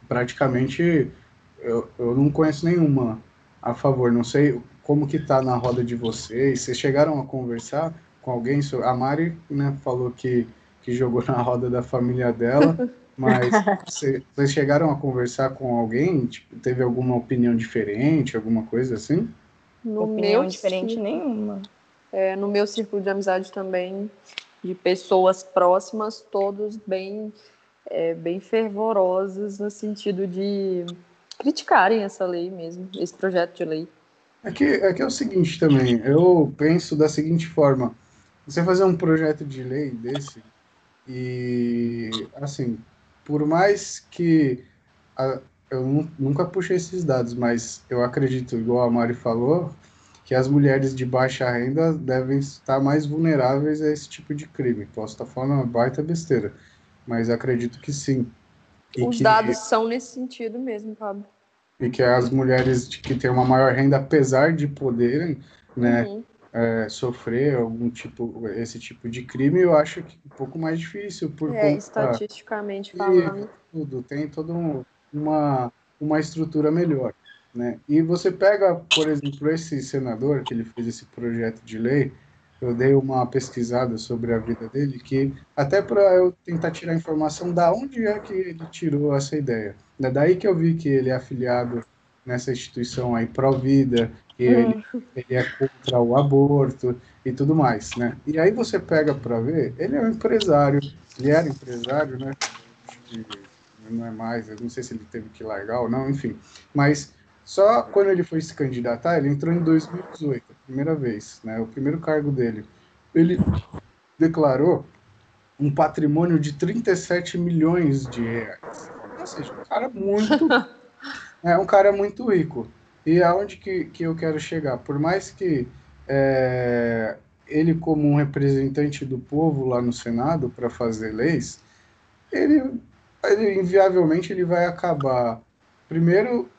praticamente eu, eu não conheço nenhuma a favor. Não sei como que tá na roda de vocês? Vocês chegaram a conversar com alguém? A Mari né, falou que, que jogou na roda da família dela, mas vocês chegaram a conversar com alguém? Tipo, teve alguma opinião diferente, alguma coisa assim? No opinião meu diferente círculo, nenhuma. É, no meu círculo de amizade também, de pessoas próximas, todos bem, é, bem fervorosos no sentido de criticarem essa lei mesmo, esse projeto de lei. É que, é que é o seguinte também, eu penso da seguinte forma, você fazer um projeto de lei desse, e assim, por mais que a, eu nunca puxei esses dados, mas eu acredito, igual a Mari falou, que as mulheres de baixa renda devem estar mais vulneráveis a esse tipo de crime. Posso estar falando uma baita besteira, mas acredito que sim. E Os que... dados são nesse sentido mesmo, Pablo e que as mulheres que têm uma maior renda, apesar de poderem, né, uhum. É, sofrer algum tipo, esse tipo de crime, eu acho que um pouco mais difícil. Por é, estatisticamente falando. Tudo, tem toda um, uma, uma estrutura melhor. Né? E você pega, por exemplo, esse senador que ele fez esse projeto de lei, eu dei uma pesquisada sobre a vida dele, que até para eu tentar tirar informação da onde é que ele tirou essa ideia. É daí que eu vi que ele é afiliado nessa instituição aí pró-vida, que ele, hum. ele é contra o aborto e tudo mais, né? E aí você pega para ver, ele é um empresário, ele era empresário, né? Não é mais, eu não sei se ele teve que largar ou não, enfim. Mas só quando ele foi se candidatar, ele entrou em 2018, primeira vez, né? O primeiro cargo dele. Ele declarou um patrimônio de 37 milhões de reais. Ou seja, um cara muito. é um cara muito rico. E aonde que, que eu quero chegar? Por mais que é, ele, como um representante do povo lá no Senado para fazer leis, ele, ele inviavelmente ele vai acabar, primeiro,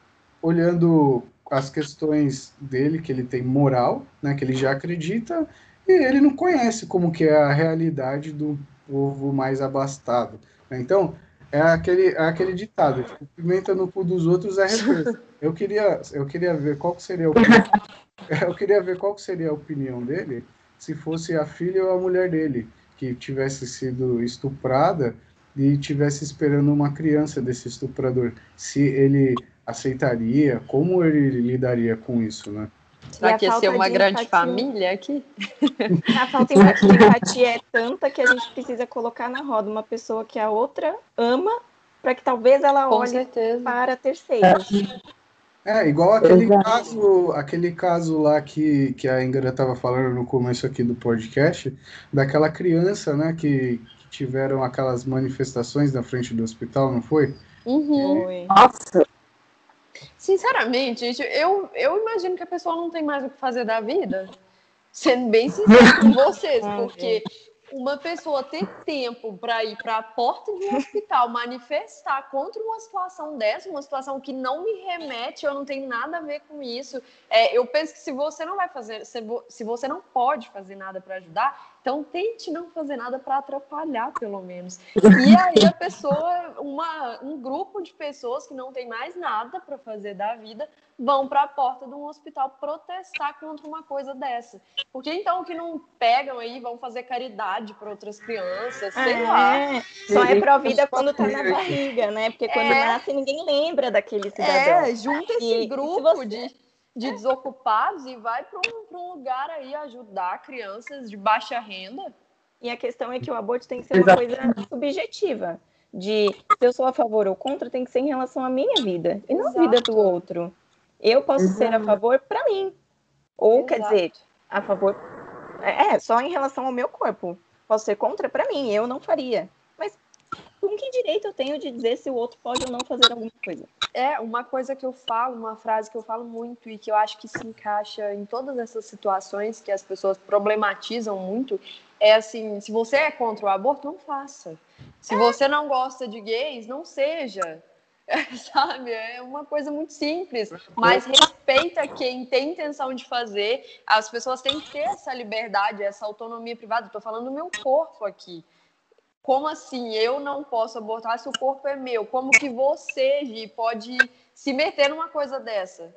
olhando as questões dele, que ele tem moral, né, que ele já acredita, e ele não conhece como que é a realidade do povo mais abastado. Né? Então, é aquele, é aquele ditado, tipo, pimenta no cu dos outros é refresco. Eu queria, eu queria ver qual que seria opinião, eu queria ver qual que seria a opinião dele se fosse a filha ou a mulher dele que tivesse sido estuprada e tivesse esperando uma criança desse estuprador. Se ele aceitaria, como ele lidaria com isso, né? Será que ia ser uma grande empatia... família aqui? A falta de empatia é tanta que a gente precisa colocar na roda uma pessoa que a outra ama para que talvez ela Com olhe certeza. para terceiros. É, igual aquele Exato. caso, aquele caso lá que, que a Ingrid estava falando no começo aqui do podcast, daquela criança, né, que, que tiveram aquelas manifestações na frente do hospital, não foi? Uhum. Nossa! Sinceramente, gente, eu, eu imagino que a pessoa não tem mais o que fazer da vida. Sendo bem sincero com vocês, porque uma pessoa ter tempo para ir para a porta de um hospital manifestar contra uma situação dessa, uma situação que não me remete, eu não tenho nada a ver com isso. É, eu penso que se você não vai fazer, se você não pode fazer nada para ajudar, então tente não fazer nada para atrapalhar, pelo menos. E aí a pessoa, uma, um grupo de pessoas que não tem mais nada para fazer da vida, vão para a porta de um hospital protestar contra uma coisa dessa. Porque então que não pegam aí, vão fazer caridade para outras crianças, sei é, lá. Só é provida quando tá na barriga, né? Porque quando é, nasce ninguém lembra daquele cidadão. É, junta esse e, grupo você... de, de desocupados e vai para um, um lugar aí ajudar crianças de baixa renda. E a questão é que o aborto tem que ser uma coisa subjetiva. De se eu sou a favor ou contra, tem que ser em relação à minha vida e não à vida do outro. Eu posso Exato. ser a favor para mim. Ou, Exato. quer dizer, a favor. É, só em relação ao meu corpo. Posso ser contra para mim, eu não faria. Com que direito eu tenho de dizer se o outro pode ou não fazer alguma coisa? É, uma coisa que eu falo, uma frase que eu falo muito e que eu acho que se encaixa em todas essas situações que as pessoas problematizam muito, é assim: se você é contra o aborto, não faça. Se é. você não gosta de gays, não seja. sabe? É uma coisa muito simples, mas respeita quem tem intenção de fazer. As pessoas têm que ter essa liberdade, essa autonomia privada. Estou falando do meu corpo aqui. Como assim? Eu não posso abortar se o corpo é meu? Como que você, Gi, pode se meter numa coisa dessa?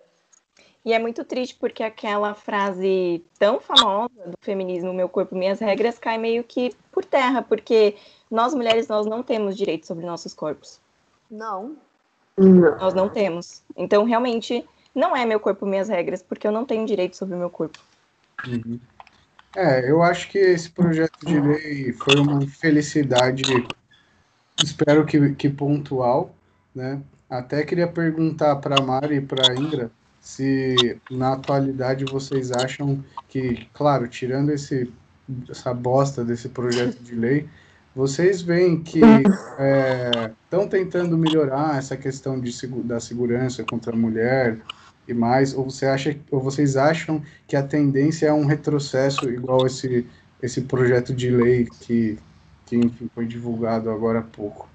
E é muito triste porque aquela frase tão famosa do feminismo, meu corpo, minhas regras, cai meio que por terra, porque nós mulheres nós não temos direito sobre nossos corpos. Não. Não. Nós não temos. Então, realmente, não é meu corpo, minhas regras, porque eu não tenho direito sobre o meu corpo. Uhum. É, eu acho que esse projeto de lei foi uma felicidade, espero que, que pontual, né? Até queria perguntar para a Mari e para a Ingra se na atualidade vocês acham que, claro, tirando esse, essa bosta desse projeto de lei, vocês veem que estão é, tentando melhorar essa questão de, da segurança contra a mulher e mais, ou, você acha, ou vocês acham que a tendência é um retrocesso igual esse, esse projeto de lei que, que enfim, foi divulgado agora há pouco?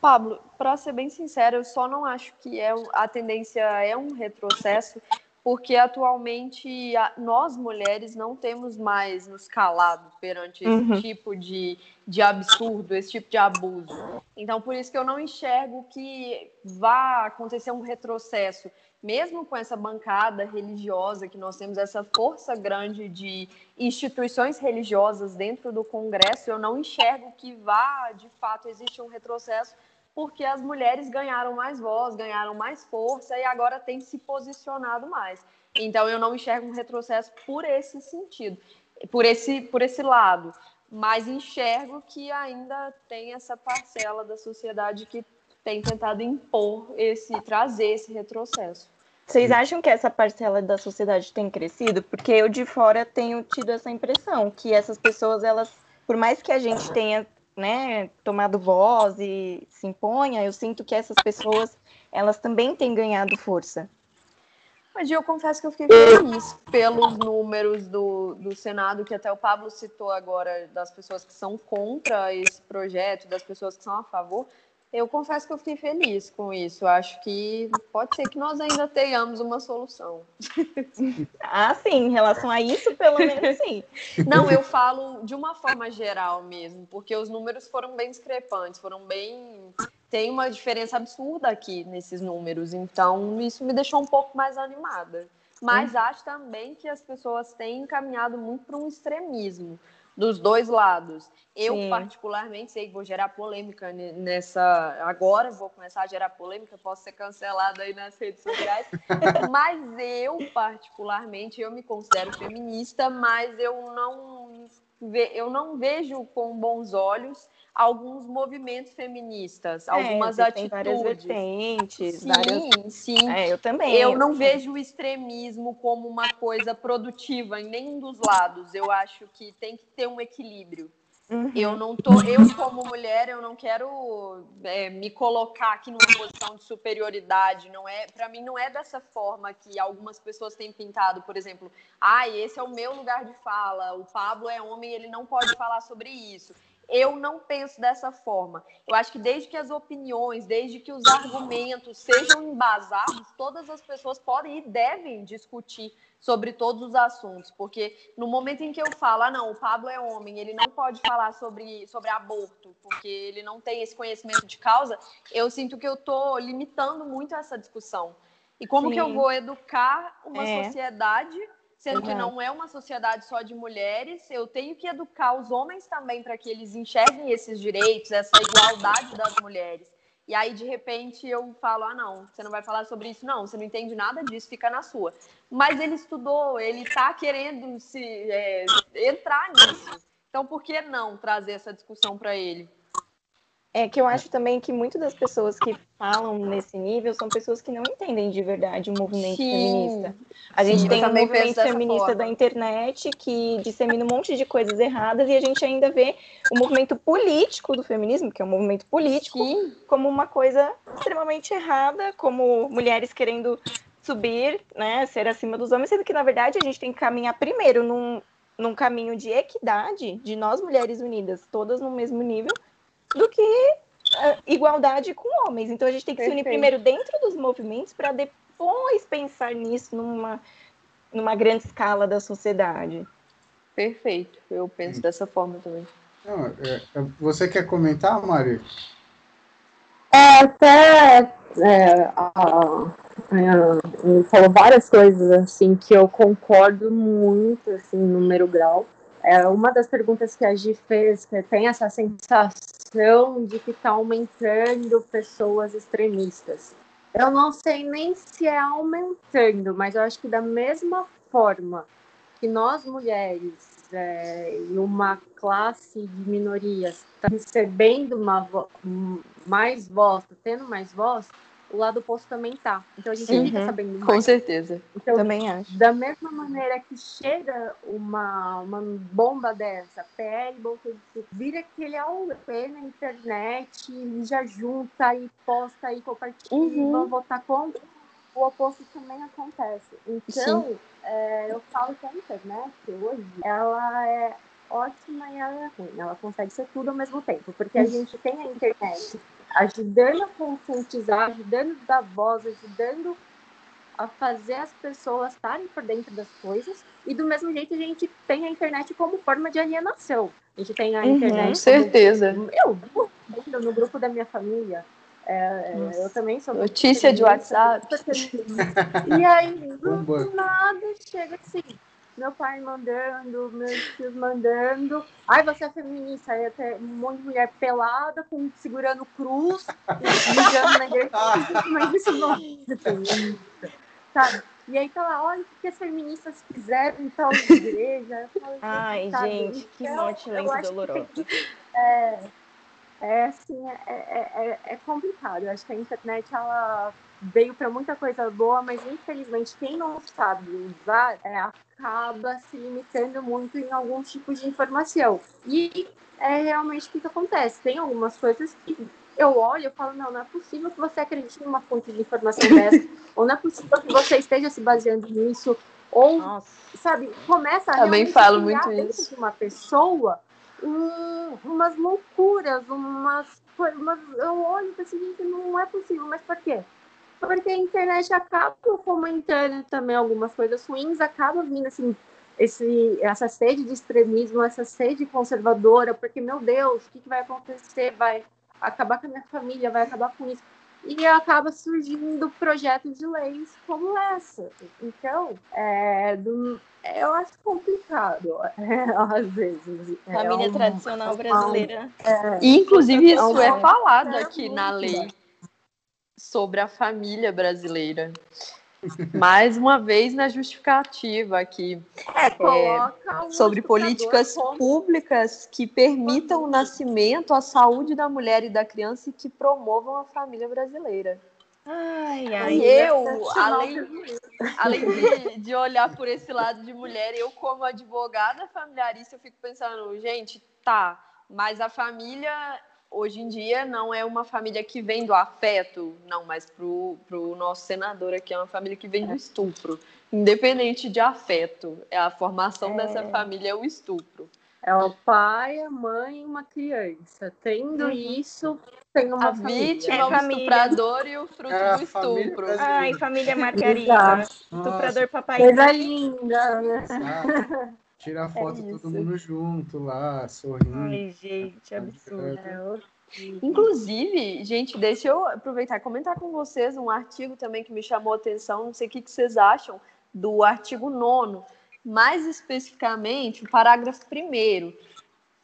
Pablo, para ser bem sincero, eu só não acho que é, a tendência é um retrocesso, porque atualmente nós mulheres não temos mais nos calado perante esse uhum. tipo de, de absurdo, esse tipo de abuso. Então, por isso que eu não enxergo que vá acontecer um retrocesso, mesmo com essa bancada religiosa que nós temos, essa força grande de instituições religiosas dentro do Congresso, eu não enxergo que vá, de fato, existir um retrocesso porque as mulheres ganharam mais voz, ganharam mais força e agora têm se posicionado mais. Então eu não enxergo um retrocesso por esse sentido, por esse, por esse lado, mas enxergo que ainda tem essa parcela da sociedade que tem tentado impor esse, trazer esse retrocesso. Vocês acham que essa parcela da sociedade tem crescido? Porque eu de fora tenho tido essa impressão que essas pessoas, elas, por mais que a gente tenha né, tomado voz e se imponha, eu sinto que essas pessoas elas também têm ganhado força. Mas eu confesso que eu fiquei feliz pelos números do, do Senado, que até o Pablo citou agora, das pessoas que são contra esse projeto, das pessoas que são a favor. Eu confesso que eu fiquei feliz com isso. Acho que pode ser que nós ainda tenhamos uma solução. Ah, sim, em relação a isso, pelo menos sim. Não, eu falo de uma forma geral mesmo, porque os números foram bem discrepantes, foram bem. Tem uma diferença absurda aqui nesses números, então isso me deixou um pouco mais animada. Mas hum. acho também que as pessoas têm encaminhado muito para um extremismo dos dois lados. Eu, Sim. particularmente, sei que vou gerar polêmica nessa. Agora vou começar a gerar polêmica, posso ser cancelada aí nas redes sociais. mas eu, particularmente, eu me considero feminista, mas eu não, eu não vejo com bons olhos alguns movimentos feministas, é, algumas atitudes. várias vertentes. Sim, várias... sim. É, eu também. Eu, eu não vejo o extremismo como uma coisa produtiva em nenhum dos lados. Eu acho que tem que ter um equilíbrio. Uhum. Eu não tô, eu como mulher, eu não quero é, me colocar aqui numa posição de superioridade. Não é, para mim, não é dessa forma que algumas pessoas têm pintado, por exemplo. Ah, esse é o meu lugar de fala. O Pablo é homem, ele não pode falar sobre isso. Eu não penso dessa forma. Eu acho que desde que as opiniões, desde que os argumentos sejam embasados, todas as pessoas podem e devem discutir sobre todos os assuntos, porque no momento em que eu falo, ah, não, o Pablo é homem, ele não pode falar sobre, sobre aborto, porque ele não tem esse conhecimento de causa, eu sinto que eu estou limitando muito essa discussão. E como Sim. que eu vou educar uma é. sociedade, sendo que não é uma sociedade só de mulheres, eu tenho que educar os homens também para que eles enxerguem esses direitos, essa igualdade das mulheres. E aí, de repente, eu falo: ah, não, você não vai falar sobre isso, não, você não entende nada disso, fica na sua. Mas ele estudou, ele está querendo se é, entrar nisso. Então, por que não trazer essa discussão para ele? É que eu acho também que muitas das pessoas que falam nesse nível são pessoas que não entendem de verdade o movimento Sim. feminista. A gente Sim, tem um movimento feminista forma. da internet que dissemina um monte de coisas erradas e a gente ainda vê o movimento político do feminismo, que é um movimento político, Sim. como uma coisa extremamente errada, como mulheres querendo subir, né, ser acima dos homens, sendo que na verdade a gente tem que caminhar primeiro num, num caminho de equidade, de nós mulheres unidas, todas no mesmo nível do que uh, igualdade com homens. Então a gente tem que Perfeito. se unir primeiro dentro dos movimentos para depois pensar nisso numa, numa grande escala da sociedade. Perfeito, eu penso dessa forma também. Não, é, é você quer comentar, Mari? É, até é, a, a, falou várias coisas assim que eu concordo muito, assim, número grau. É, uma das perguntas que a Gi fez, que tem essa sensação de que está aumentando pessoas extremistas. Eu não sei nem se é aumentando, mas eu acho que da mesma forma que nós mulheres é, em uma classe de minorias está recebendo uma mais voz, tá tendo mais voz, o lado oposto também tá. Então a gente uhum, fica sabendo mais. Com certeza. Então, também acho. Da mesma maneira que chega uma, uma bomba dessa, PL, vira aquele AUP na internet e já junta e posta e compartilha uhum. e vão votar contra. O oposto também acontece. Então, é, eu falo que a internet hoje, ela é ótima e ela é ruim. Ela consegue ser tudo ao mesmo tempo, porque a gente tem a internet ajudando a conscientizar, ajudando a dar voz, ajudando a fazer as pessoas estarem por dentro das coisas. E do mesmo jeito a gente tem a internet como forma de alienação. A gente tem a uhum, internet. Com certeza. Eu, no grupo da minha família, é, eu também sou. Notícia de WhatsApp. e aí, do nada, chega assim meu pai mandando, meus tios mandando. Ai, você é feminista, aí até um monte de mulher pelada, com, segurando cruz, mijando na igreja. Mas isso não é feminista, sabe? E aí tá lá, olha o que as feministas fizeram em tal igreja. Ai, sabe? gente, que então, morte lenta dolorosa. É, é assim, é, é, é, é complicado. Eu acho que a internet, ela veio para muita coisa boa, mas infelizmente quem não sabe usar é, acaba se limitando muito em alguns tipos de informação. E é realmente o que, que acontece. Tem algumas coisas que eu olho e falo, não, não é possível que você acredite numa fonte de informação dessa, ou não é possível que você esteja se baseando nisso, ou, Nossa. sabe, começa a Também falo muito isso. de uma pessoa um, umas loucuras, umas, umas eu olho e penso, gente, não é possível, mas por quê? Porque a internet acaba fomentando também algumas coisas ruins, acaba vindo assim, esse, essa sede de extremismo, essa sede conservadora, porque, meu Deus, o que, que vai acontecer? Vai acabar com a minha família, vai acabar com isso. E acaba surgindo projetos de leis como essa. Então, é, do, eu acho complicado, é, às vezes. É família é um, tradicional brasileira. É, inclusive, isso é falado aqui na lei sobre a família brasileira. Mais uma vez na justificativa aqui é, é, sobre políticas públicas que permitam o nascimento, a saúde da mulher e da criança e que promovam a família brasileira. Ai, ai, e eu, além, além de, de olhar por esse lado de mulher, eu como advogada familiarista, eu fico pensando, gente, tá, mas a família hoje em dia não é uma família que vem do afeto, não, mas pro, pro nosso senador aqui é uma família que vem do estupro, independente de afeto. É a formação é... dessa família é o estupro. É o pai, a mãe e uma criança. Tendo uhum. isso, tem uma a família. vítima, é o estuprador e o fruto é do estupro. Ai, família Margarida. Estuprador papai. Coisa linda, né? Tirar é foto é todo mundo junto lá, sorrindo. Ai, gente, absurdo. É Inclusive, gente, deixa eu aproveitar e comentar com vocês um artigo também que me chamou a atenção. Não sei o que vocês acham do artigo 9 mais especificamente o parágrafo primeiro.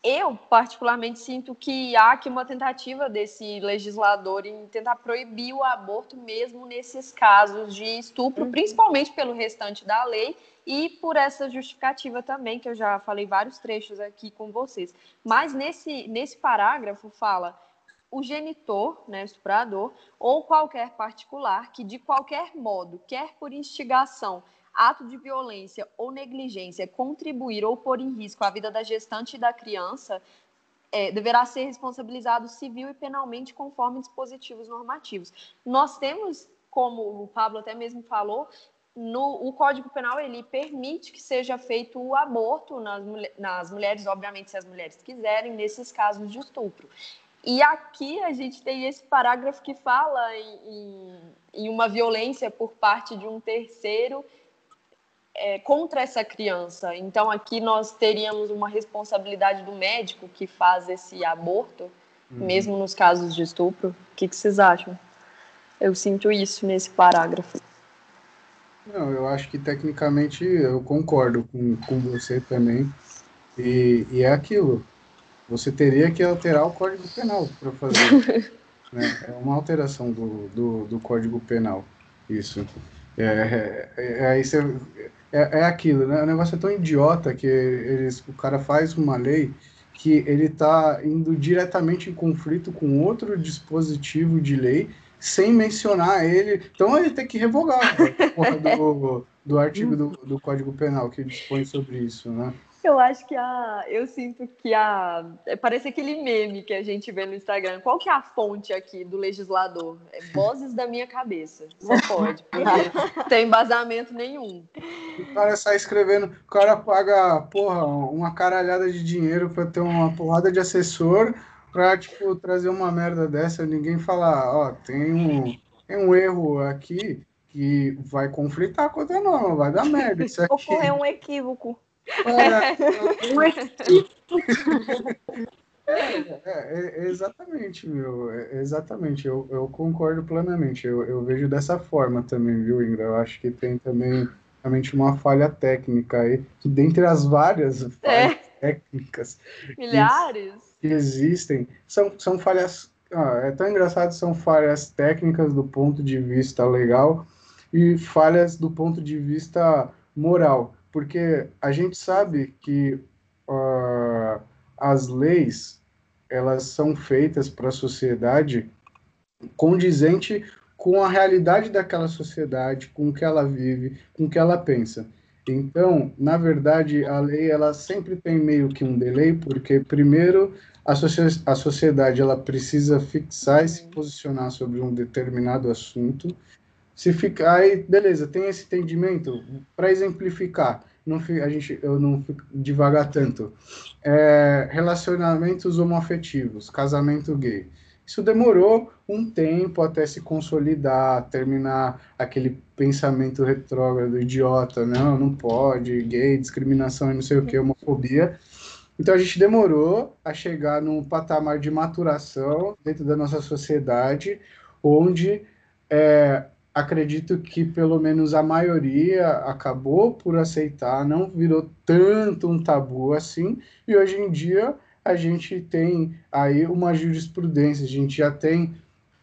Eu, particularmente, sinto que há aqui uma tentativa desse legislador em tentar proibir o aborto mesmo nesses casos de estupro, uhum. principalmente pelo restante da lei e por essa justificativa também, que eu já falei vários trechos aqui com vocês. Mas nesse, nesse parágrafo fala o genitor, né, estuprador, ou qualquer particular que de qualquer modo, quer por instigação, ato de violência ou negligência contribuir ou pôr em risco a vida da gestante e da criança, é, deverá ser responsabilizado civil e penalmente conforme dispositivos normativos. Nós temos, como o Pablo até mesmo falou, no, o Código Penal ele permite que seja feito o aborto nas, nas mulheres, obviamente, se as mulheres quiserem, nesses casos de estupro. E aqui a gente tem esse parágrafo que fala em, em, em uma violência por parte de um terceiro é, contra essa criança. Então, aqui nós teríamos uma responsabilidade do médico que faz esse aborto, uhum. mesmo nos casos de estupro. O que, que vocês acham? Eu sinto isso nesse parágrafo. Não, eu acho que tecnicamente eu concordo com, com você também. E, e é aquilo. Você teria que alterar o Código Penal para fazer. né? É uma alteração do, do, do Código Penal. Isso. É, é, é, aí você, é, é aquilo, né? O negócio é tão idiota que eles, o cara faz uma lei que ele está indo diretamente em conflito com outro dispositivo de lei sem mencionar ele. Então ele tem que revogar do, do artigo do, do Código Penal que dispõe sobre isso, né? Eu acho que a. Eu sinto que a. É, parece aquele meme que a gente vê no Instagram. Qual que é a fonte aqui do legislador? É vozes da minha cabeça. Só pode, porque tem embasamento nenhum. O cara sai escrevendo, o cara paga, porra, uma caralhada de dinheiro para ter uma porrada de assessor pra, tipo, trazer uma merda dessa. Ninguém fala, ó, tem um, tem um erro aqui que vai conflitar com a norma, vai dar merda. Isso aqui. Ocorreu um equívoco. É, é, é, exatamente, meu. É, exatamente, eu, eu concordo plenamente. Eu, eu vejo dessa forma também, viu, Ingra? Eu acho que tem também realmente uma falha técnica aí, que dentre as várias falhas é. técnicas milhares que, que, existem, são, são falhas. Ah, é tão engraçado, são falhas técnicas do ponto de vista legal e falhas do ponto de vista moral porque a gente sabe que uh, as leis elas são feitas para a sociedade condizente com a realidade daquela sociedade, com o que ela vive, com o que ela pensa. Então, na verdade, a lei ela sempre tem meio que um delay, porque primeiro a, a sociedade ela precisa fixar e se posicionar sobre um determinado assunto se ficar aí, beleza, tem esse entendimento para exemplificar. Não a gente eu não fico devagar tanto. É, relacionamentos homoafetivos, casamento gay. Isso demorou um tempo até se consolidar, terminar aquele pensamento retrógrado, idiota, não, não pode, gay, discriminação e não sei o que, homofobia. Então a gente demorou a chegar num patamar de maturação dentro da nossa sociedade, onde é, acredito que pelo menos a maioria acabou por aceitar, não virou tanto um tabu assim, e hoje em dia a gente tem aí uma jurisprudência, a gente já tem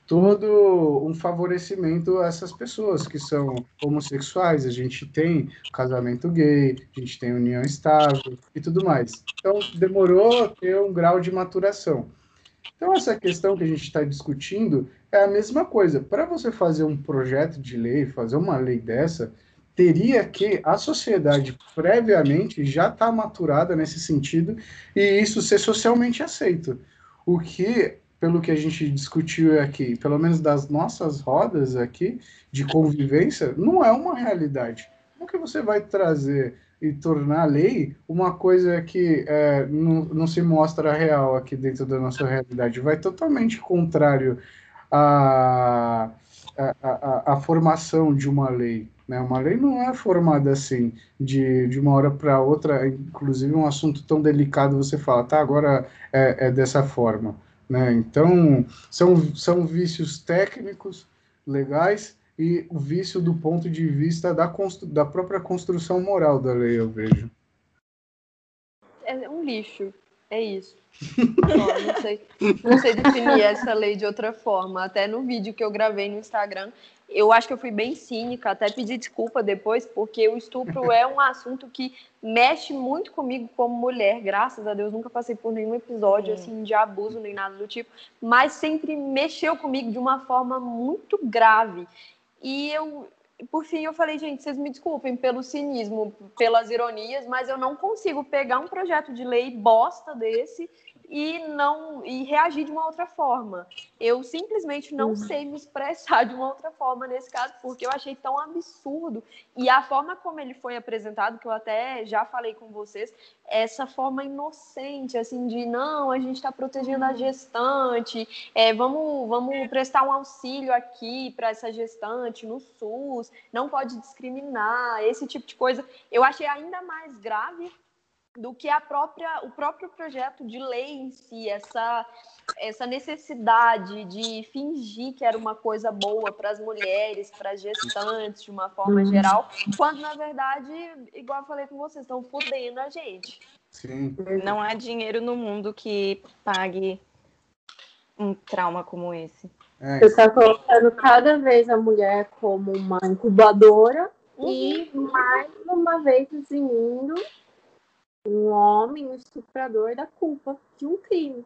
todo um favorecimento a essas pessoas que são homossexuais, a gente tem casamento gay, a gente tem união estável e tudo mais. Então demorou a ter um grau de maturação. Então, essa questão que a gente está discutindo é a mesma coisa. Para você fazer um projeto de lei, fazer uma lei dessa, teria que a sociedade previamente já está maturada nesse sentido e isso ser socialmente aceito. O que, pelo que a gente discutiu aqui, pelo menos das nossas rodas aqui de convivência, não é uma realidade. Como que você vai trazer e tornar lei uma coisa que é, não, não se mostra real aqui dentro da nossa realidade? Vai totalmente contrário à, à, à formação de uma lei. Né? Uma lei não é formada assim, de, de uma hora para outra, inclusive um assunto tão delicado, você fala, tá, agora é, é dessa forma. Né? Então, são, são vícios técnicos, legais, e o vício do ponto de vista da, da própria construção moral da lei, eu vejo. É um lixo, é isso. não, não, sei, não sei definir essa lei de outra forma. Até no vídeo que eu gravei no Instagram, eu acho que eu fui bem cínica, até pedi desculpa depois, porque o estupro é um assunto que mexe muito comigo como mulher. Graças a Deus, nunca passei por nenhum episódio assim de abuso nem nada do tipo, mas sempre mexeu comigo de uma forma muito grave. E eu, por fim, eu falei, gente, vocês me desculpem pelo cinismo, pelas ironias, mas eu não consigo pegar um projeto de lei bosta desse e não e reagir de uma outra forma. Eu simplesmente não uhum. sei me expressar de uma outra forma nesse caso, porque eu achei tão absurdo e a forma como ele foi apresentado, que eu até já falei com vocês, essa forma inocente, assim, de não, a gente está protegendo a uhum. gestante, é, vamos, vamos prestar um auxílio aqui para essa gestante no SUS, não pode discriminar, esse tipo de coisa. Eu achei ainda mais grave do que a própria, o próprio projeto de lei em si, essa, essa necessidade de fingir que era uma coisa boa para as mulheres, para as gestantes, de uma forma uhum. geral, quando na verdade, igual eu falei com vocês, estão fodendo a gente. Sim. Não há dinheiro no mundo que pague um trauma como esse. É. Você está colocando cada vez a mulher como uma incubadora uhum. e mais uma vez eximindo um homem, um estuprador, da culpa de um crime.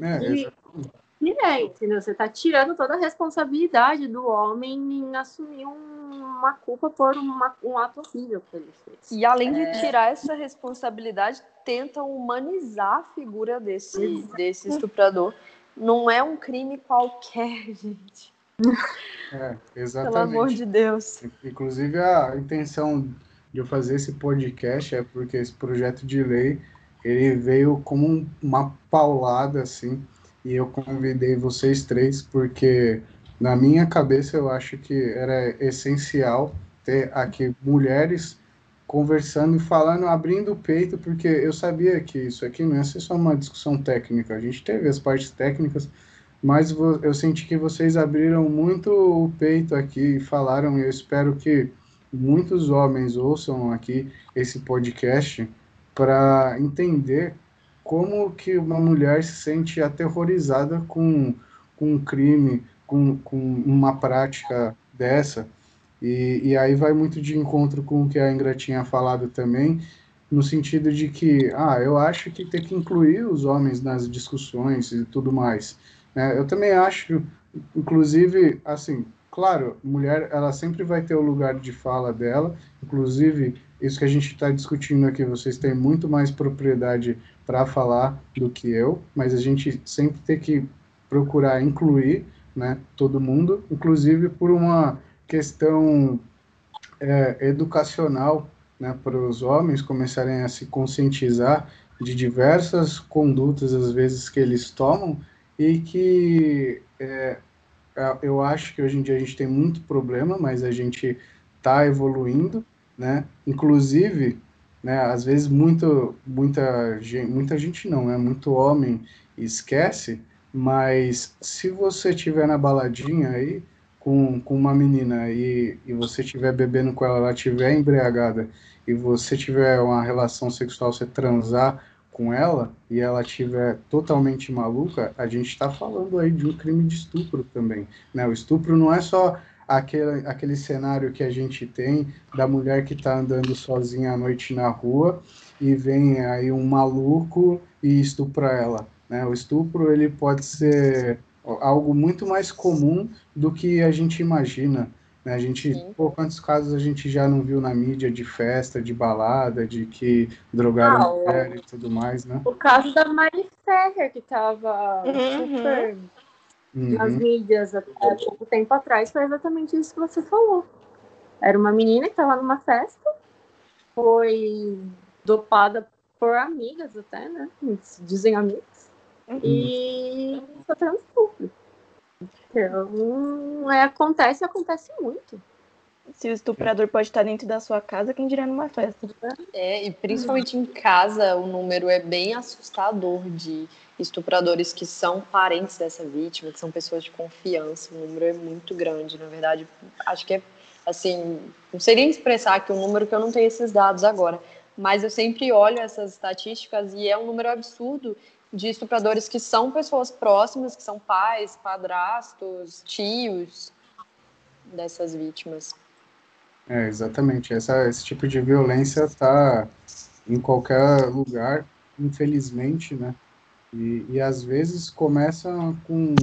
É, e, e é, entendeu? Você está tirando toda a responsabilidade do homem em assumir um, uma culpa por uma, um ato horrível que ele fez. E além de é... tirar essa responsabilidade, tentam humanizar a figura desse, desse estuprador. Não é um crime qualquer, gente. É, exatamente. Pelo amor de Deus. Inclusive, a intenção de eu fazer esse podcast é porque esse projeto de lei ele veio como uma paulada assim e eu convidei vocês três porque na minha cabeça eu acho que era essencial ter aqui mulheres conversando e falando, abrindo o peito, porque eu sabia que isso aqui não ia ser só uma discussão técnica. A gente teve as partes técnicas, mas eu senti que vocês abriram muito o peito aqui e falaram, e eu espero que muitos homens ouçam aqui esse podcast para entender como que uma mulher se sente aterrorizada com, com um crime, com, com uma prática dessa. E, e aí vai muito de encontro com o que a Ingra tinha falado também, no sentido de que, ah, eu acho que tem que incluir os homens nas discussões e tudo mais. Né? Eu também acho, inclusive, assim, claro, mulher, ela sempre vai ter o lugar de fala dela, inclusive, isso que a gente está discutindo aqui, vocês têm muito mais propriedade para falar do que eu, mas a gente sempre tem que procurar incluir né, todo mundo, inclusive por uma questão é, educacional né, para os homens começarem a se conscientizar de diversas condutas, às vezes, que eles tomam e que é, eu acho que hoje em dia a gente tem muito problema, mas a gente está evoluindo, né? Inclusive, né, às vezes muito, muita, gente, muita gente não, é né? muito homem esquece, mas se você estiver na baladinha aí com, com uma menina e, e você estiver bebendo com ela, ela estiver embriagada e você tiver uma relação sexual, você transar com ela e ela tiver totalmente maluca, a gente está falando aí de um crime de estupro também. Né? O estupro não é só aquele, aquele cenário que a gente tem da mulher que está andando sozinha à noite na rua e vem aí um maluco e estupra ela. Né? O estupro ele pode ser algo muito mais comum do que a gente imagina. Né? A gente, pô, quantos casos a gente já não viu na mídia de festa, de balada, de que drogaram ah, mulher e tudo mais, né? O caso da Mari Ferrer, que tava uhum. super uhum. nas mídias há pouco tempo atrás, foi exatamente isso que você falou. Era uma menina que estava numa festa, foi dopada por amigas até, né? Dizem amigas. Uhum. E sofrendo estupro. Então, é, acontece, acontece muito. Se o estuprador pode estar dentro da sua casa, quem dirá numa festa? É, e principalmente em casa, o número é bem assustador de estupradores que são parentes dessa vítima, que são pessoas de confiança. O número é muito grande, na verdade. Acho que é, assim, não seria expressar aqui um número que eu não tenho esses dados agora, mas eu sempre olho essas estatísticas e é um número absurdo de estupradores que são pessoas próximas, que são pais, padrastos, tios dessas vítimas. É, exatamente. Essa, esse tipo de violência está em qualquer lugar, infelizmente, né? E, e às vezes começa com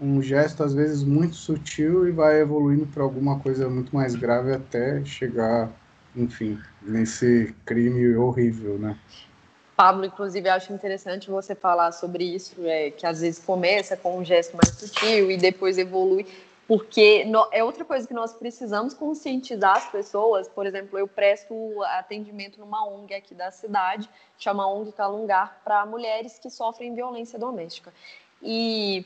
um gesto, às vezes, muito sutil e vai evoluindo para alguma coisa muito mais grave até chegar, enfim, nesse crime horrível, né? Pablo, inclusive, acho interessante você falar sobre isso, é, que às vezes começa com um gesto mais sutil e depois evolui, porque no, é outra coisa que nós precisamos conscientizar as pessoas. Por exemplo, eu presto atendimento numa ONG aqui da cidade, chama ONG Calungar, para mulheres que sofrem violência doméstica. E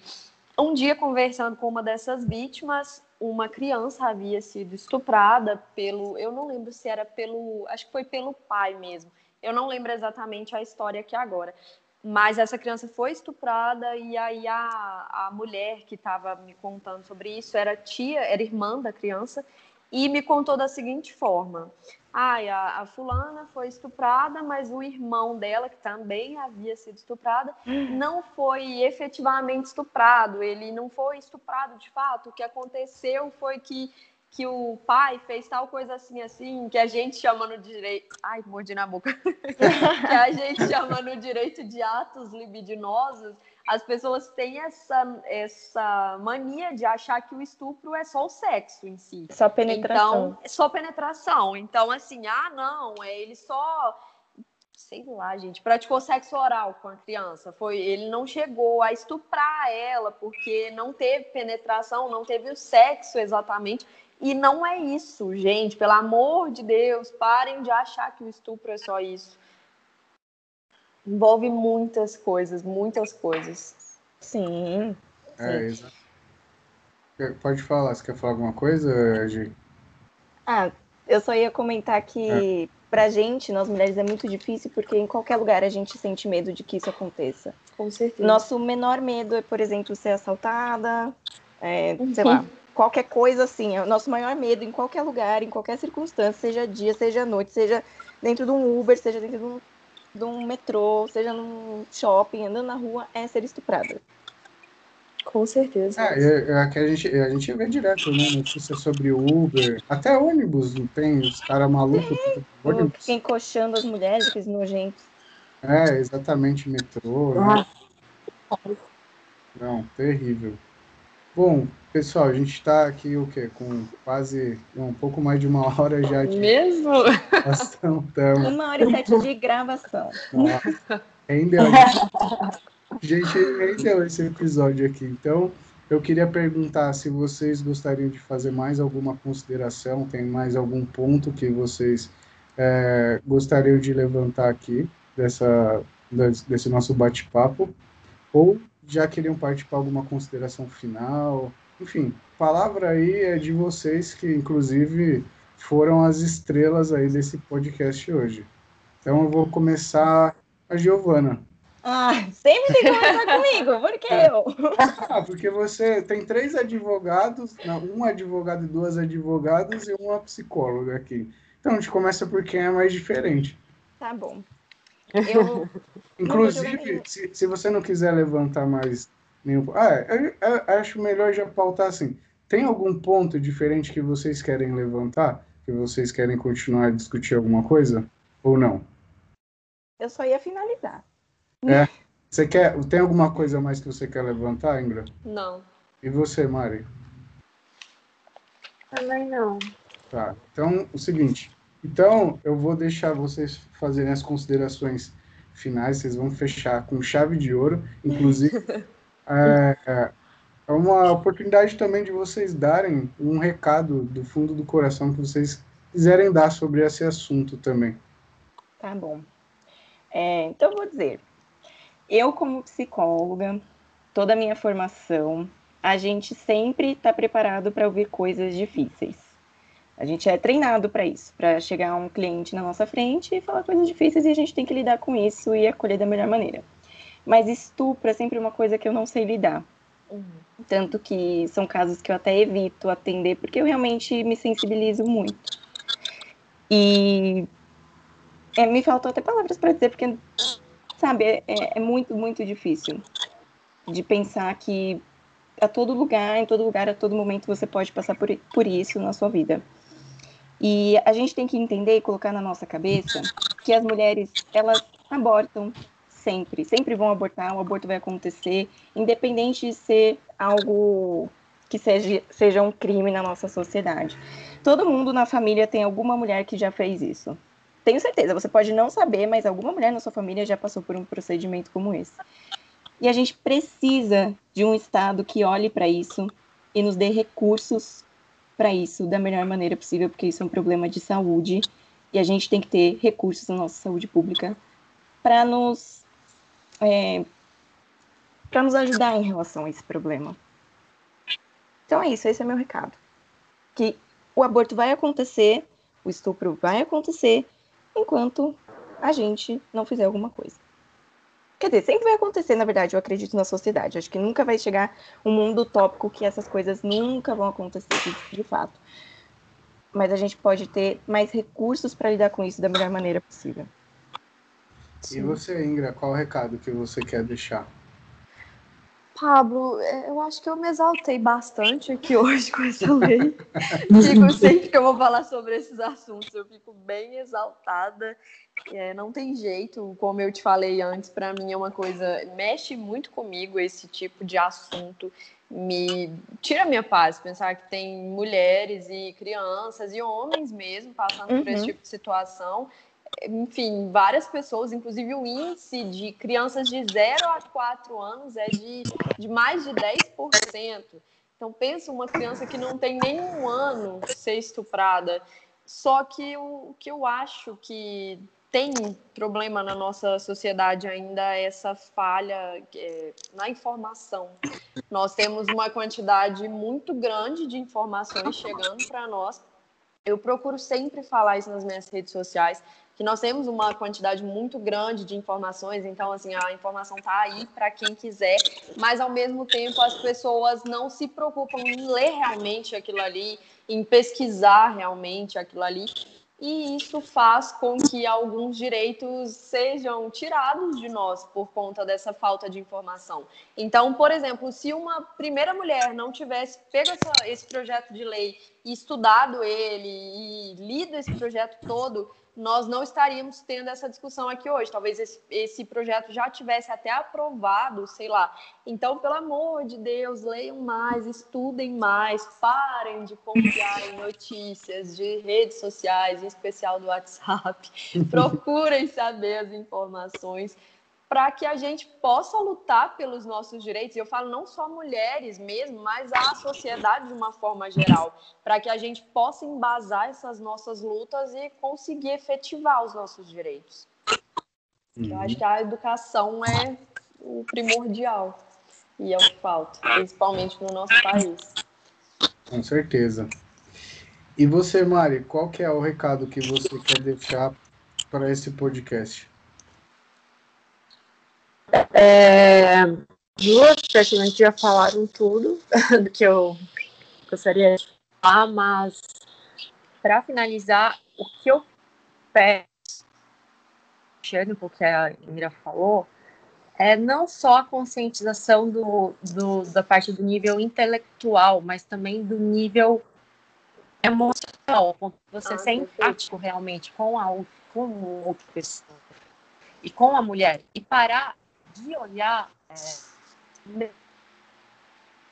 um dia, conversando com uma dessas vítimas, uma criança havia sido estuprada pelo, eu não lembro se era pelo, acho que foi pelo pai mesmo eu não lembro exatamente a história aqui agora. Mas essa criança foi estuprada e aí a, a mulher que estava me contando sobre isso era tia, era irmã da criança e me contou da seguinte forma: Ai, a, a, fulana foi estuprada, mas o irmão dela, que também havia sido estuprado, não foi efetivamente estuprado. Ele não foi estuprado de fato. O que aconteceu foi que que o pai fez tal coisa assim, assim, que a gente chama no direito. Ai, mordi na boca. que a gente chama no direito de atos libidinosos. As pessoas têm essa, essa mania de achar que o estupro é só o sexo em si. Só penetração. Então, é só penetração. Então, assim, ah, não, é ele só sei lá, gente, praticou sexo oral com a criança. Foi, ele não chegou a estuprar ela porque não teve penetração, não teve o sexo exatamente. E não é isso, gente. Pelo amor de Deus, parem de achar que o estupro é só isso. Envolve muitas coisas, muitas coisas. Sim. É, exato. Pode falar, você quer falar alguma coisa, Gi? Ah, eu só ia comentar que é. pra gente, nós mulheres, é muito difícil porque em qualquer lugar a gente sente medo de que isso aconteça. Com certeza. Nosso menor medo é, por exemplo, ser assaltada, é, sei lá, qualquer coisa assim. É o nosso maior medo em qualquer lugar, em qualquer circunstância, seja dia, seja noite, seja dentro de um Uber, seja dentro de um, de um metrô, seja num shopping, andando na rua, é ser estuprada. Com certeza. É, é, é que a gente, a gente vê direto, né? Notícia sobre Uber. Até ônibus não tem, os caras malucos. Ônibus. Encoxando as mulheres, aqueles nojentos. É, exatamente, metrô. Né? Não, terrível. Bom, pessoal, a gente está aqui o quê? Com quase um pouco mais de uma hora já de Mesmo? gravação. Então... Uma hora e sete de gravação. Nossa, rendeu. gente, rendeu esse episódio aqui. Então, eu queria perguntar se vocês gostariam de fazer mais alguma consideração, tem mais algum ponto que vocês é, gostariam de levantar aqui dessa, desse nosso bate-papo, ou já queriam partir para alguma consideração final? Enfim, palavra aí é de vocês que, inclusive, foram as estrelas aí desse podcast hoje. Então eu vou começar a Giovana. Ah, sempre tem que começar comigo, por que é. eu? Ah, porque você tem três advogados, não, um advogado e duas advogadas e uma psicóloga aqui. Então a gente começa por quem é mais diferente. Tá bom. Eu Inclusive, se, se você não quiser levantar mais nenhum. Ah, eu, eu acho melhor já pautar assim. Tem algum ponto diferente que vocês querem levantar? Que vocês querem continuar a discutir alguma coisa? Ou não? Eu só ia finalizar. É. Você quer. Tem alguma coisa mais que você quer levantar, Ingra? Não. E você, Mari? Também não. Tá. Então, o seguinte. Então, eu vou deixar vocês fazerem as considerações finais. Vocês vão fechar com chave de ouro. Inclusive, é, é, uma oportunidade também de vocês darem um recado do fundo do coração que vocês quiserem dar sobre esse assunto também. Tá bom. É, então, eu vou dizer. Eu, como psicóloga, toda a minha formação, a gente sempre está preparado para ouvir coisas difíceis. A gente é treinado para isso, para chegar um cliente na nossa frente e falar coisas difíceis e a gente tem que lidar com isso e acolher da melhor maneira. Mas estupro é sempre uma coisa que eu não sei lidar. Uhum. Tanto que são casos que eu até evito atender, porque eu realmente me sensibilizo muito. E é, me faltou até palavras para dizer, porque, sabe, é, é, é muito, muito difícil de pensar que a todo lugar, em todo lugar, a todo momento você pode passar por, por isso na sua vida. E a gente tem que entender e colocar na nossa cabeça que as mulheres, elas abortam sempre, sempre vão abortar, o aborto vai acontecer, independente de ser algo que seja, seja um crime na nossa sociedade. Todo mundo na família tem alguma mulher que já fez isso. Tenho certeza, você pode não saber, mas alguma mulher na sua família já passou por um procedimento como esse. E a gente precisa de um Estado que olhe para isso e nos dê recursos para isso da melhor maneira possível, porque isso é um problema de saúde e a gente tem que ter recursos na nossa saúde pública para nos é, para nos ajudar em relação a esse problema. Então é isso, esse é meu recado. Que o aborto vai acontecer, o estupro vai acontecer, enquanto a gente não fizer alguma coisa. Quer dizer, sempre vai acontecer, na verdade, eu acredito na sociedade. Acho que nunca vai chegar um mundo utópico que essas coisas nunca vão acontecer de, fato. Mas a gente pode ter mais recursos para lidar com isso da melhor maneira possível. E você, Ingra, qual o recado que você quer deixar? Pablo, é, eu acho que eu me exaltei bastante aqui hoje com essa lei. fico sempre que eu vou falar sobre esses assuntos, eu fico bem exaltada. É, não tem jeito, como eu te falei antes, para mim é uma coisa mexe muito comigo esse tipo de assunto. Me tira a minha paz pensar que tem mulheres e crianças e homens mesmo passando uhum. por esse uhum. tipo de situação enfim, várias pessoas, inclusive o índice de crianças de 0 a 4 anos é de, de mais de 10%. Então, pensa uma criança que não tem nenhum ano ser estuprada. Só que o, o que eu acho que tem problema na nossa sociedade ainda é essa falha é, na informação. Nós temos uma quantidade muito grande de informações chegando para nós. Eu procuro sempre falar isso nas minhas redes sociais que nós temos uma quantidade muito grande de informações, então assim, a informação está aí para quem quiser, mas ao mesmo tempo as pessoas não se preocupam em ler realmente aquilo ali, em pesquisar realmente aquilo ali. E isso faz com que alguns direitos sejam tirados de nós por conta dessa falta de informação. Então, por exemplo, se uma primeira mulher não tivesse pego essa, esse projeto de lei estudado ele e lido esse projeto todo, nós não estaríamos tendo essa discussão aqui hoje. Talvez esse, esse, projeto já tivesse até aprovado, sei lá. Então, pelo amor de Deus, leiam mais, estudem mais, parem de confiar em notícias de redes sociais, em especial do WhatsApp. Procurem saber as informações para que a gente possa lutar pelos nossos direitos. Eu falo não só mulheres mesmo, mas a sociedade de uma forma geral, para que a gente possa embasar essas nossas lutas e conseguir efetivar os nossos direitos. Uhum. Eu acho que a educação é o primordial e é o que falta, principalmente no nosso país. Com certeza. E você, Mari, qual que é o recado que você quer deixar para esse podcast? É, duas praticamente já falaram tudo do que eu gostaria de falar, mas para finalizar, o que eu peço, puxando o que a Mira falou, é não só a conscientização do, do, da parte do nível intelectual, mas também do nível emocional, você ah, ser empático realmente com a com outra pessoa e com a mulher e parar de olhar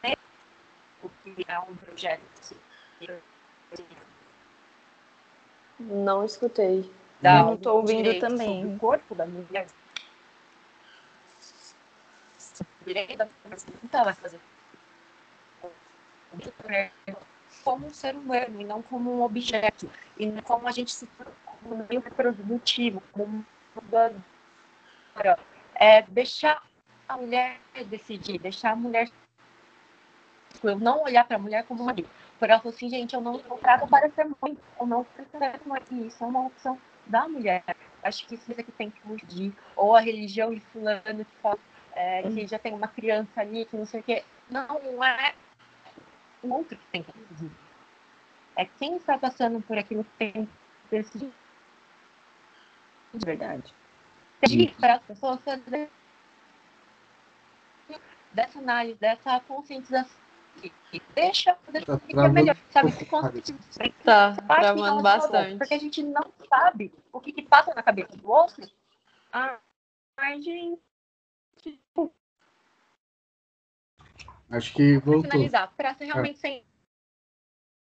é, o que é um projeto Não escutei. Da, não estou ouvindo também. O corpo da mulher. Vai fazer como um ser humano e não como um objeto e não como a gente se como um meio reprodutivo, como uma é deixar a mulher decidir, deixar a mulher eu não olhar para a mulher como uma por ela falou assim, gente, eu não sou para ser mãe, eu não quero ser mãe. Isso é uma opção da mulher. Acho que isso é que tem que fugir. Ou a religião de fulano que fala é, que já tem uma criança ali, que não sei o quê. Não, não é o outro que tem que decidir. É quem está passando por aquilo que tem que decidir. De verdade. Pedir para as pessoas fazer dessa análise, dessa conscientização deixa fazer tá que é melhor, sabe? Tá, travando bastante. Porque a gente não sabe o que, que passa na cabeça do outro. A gente. Acho que voltou. finalizar, para realmente é.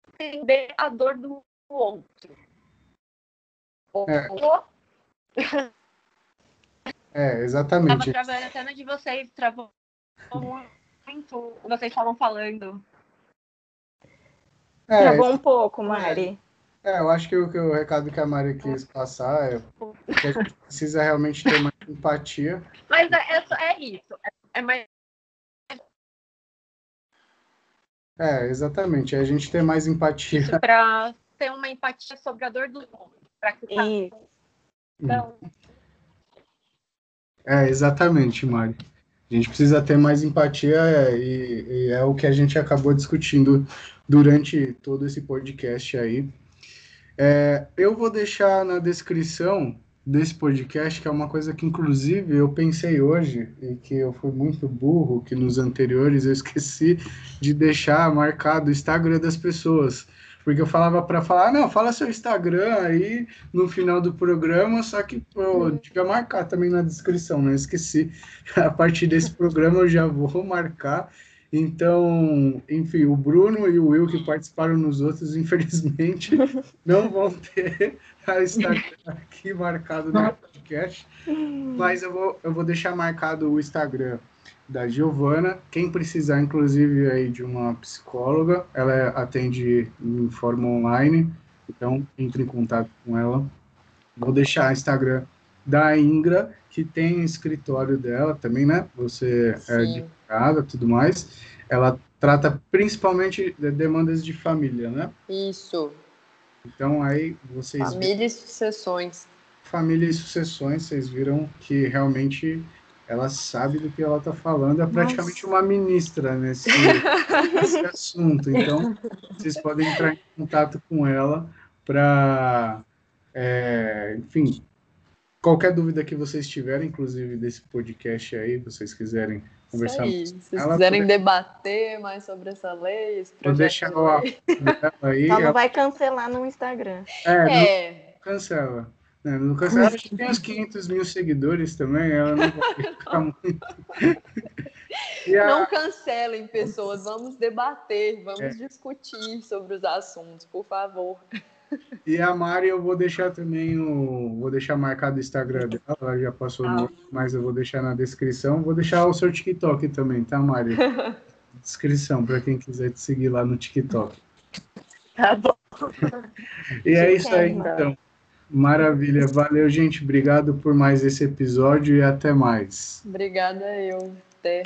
entender a dor do outro. É, é exatamente. Tava travando a cena de vocês, travou muito vocês estavam falando. É, Travou um pouco, Mari. É, eu acho que o, que o recado que a Mari quis passar é que a gente precisa realmente ter mais empatia. Mas é, é, é isso. É, é mais. É, exatamente. É a gente ter mais empatia. Para ter uma empatia sobre a dor do outro. Para que tá... Então. É, exatamente, Mari. A gente precisa ter mais empatia é, e, e, é o que a gente acabou discutindo durante todo esse podcast aí. É, eu vou deixar na descrição desse podcast, que é uma coisa que inclusive eu pensei hoje e que eu fui muito burro, que nos anteriores eu esqueci de deixar marcado o Instagram das pessoas. Porque eu falava para falar, não, fala seu Instagram aí no final do programa, só que pô, devia marcar também na descrição, né? Esqueci. A partir desse programa eu já vou marcar. Então, enfim, o Bruno e o Will que participaram nos outros, infelizmente, não vão ter a Instagram aqui marcado no podcast. Mas eu vou, eu vou deixar marcado o Instagram da Giovana. Quem precisar, inclusive, aí de uma psicóloga, ela atende em forma online, então entre em contato com ela. Vou deixar o Instagram da Ingra, que tem escritório dela também, né? Você é Sim. é advogada tudo mais. Ela trata principalmente de demandas de família, né? Isso. Então aí vocês. Família e sucessões. Família e sucessões, vocês viram que realmente ela sabe do que ela está falando, é praticamente Nossa. uma ministra nesse, nesse assunto. Então, vocês podem entrar em contato com ela para, é, enfim, qualquer dúvida que vocês tiverem, inclusive desse podcast aí, vocês quiserem conversar. Aí, se vocês quiserem poder... debater mais sobre essa lei, esse Vou deixar o aí. Ela não vai cancelar no Instagram. É, é. cancela. É, no caso, acho que tem uns 500 mil seguidores também, ela não vai ficar muito. A... Não cancelem pessoas, vamos debater, vamos é. discutir sobre os assuntos, por favor. E a Mari, eu vou deixar também o. Vou deixar marcado o Instagram dela, ela já passou ah. no, mas eu vou deixar na descrição. Vou deixar o seu TikTok também, tá, Mari? descrição, para quem quiser te seguir lá no TikTok. Tá bom. e é isso aí, então. Maravilha, valeu, gente. Obrigado por mais esse episódio e até mais. Obrigada eu. Até.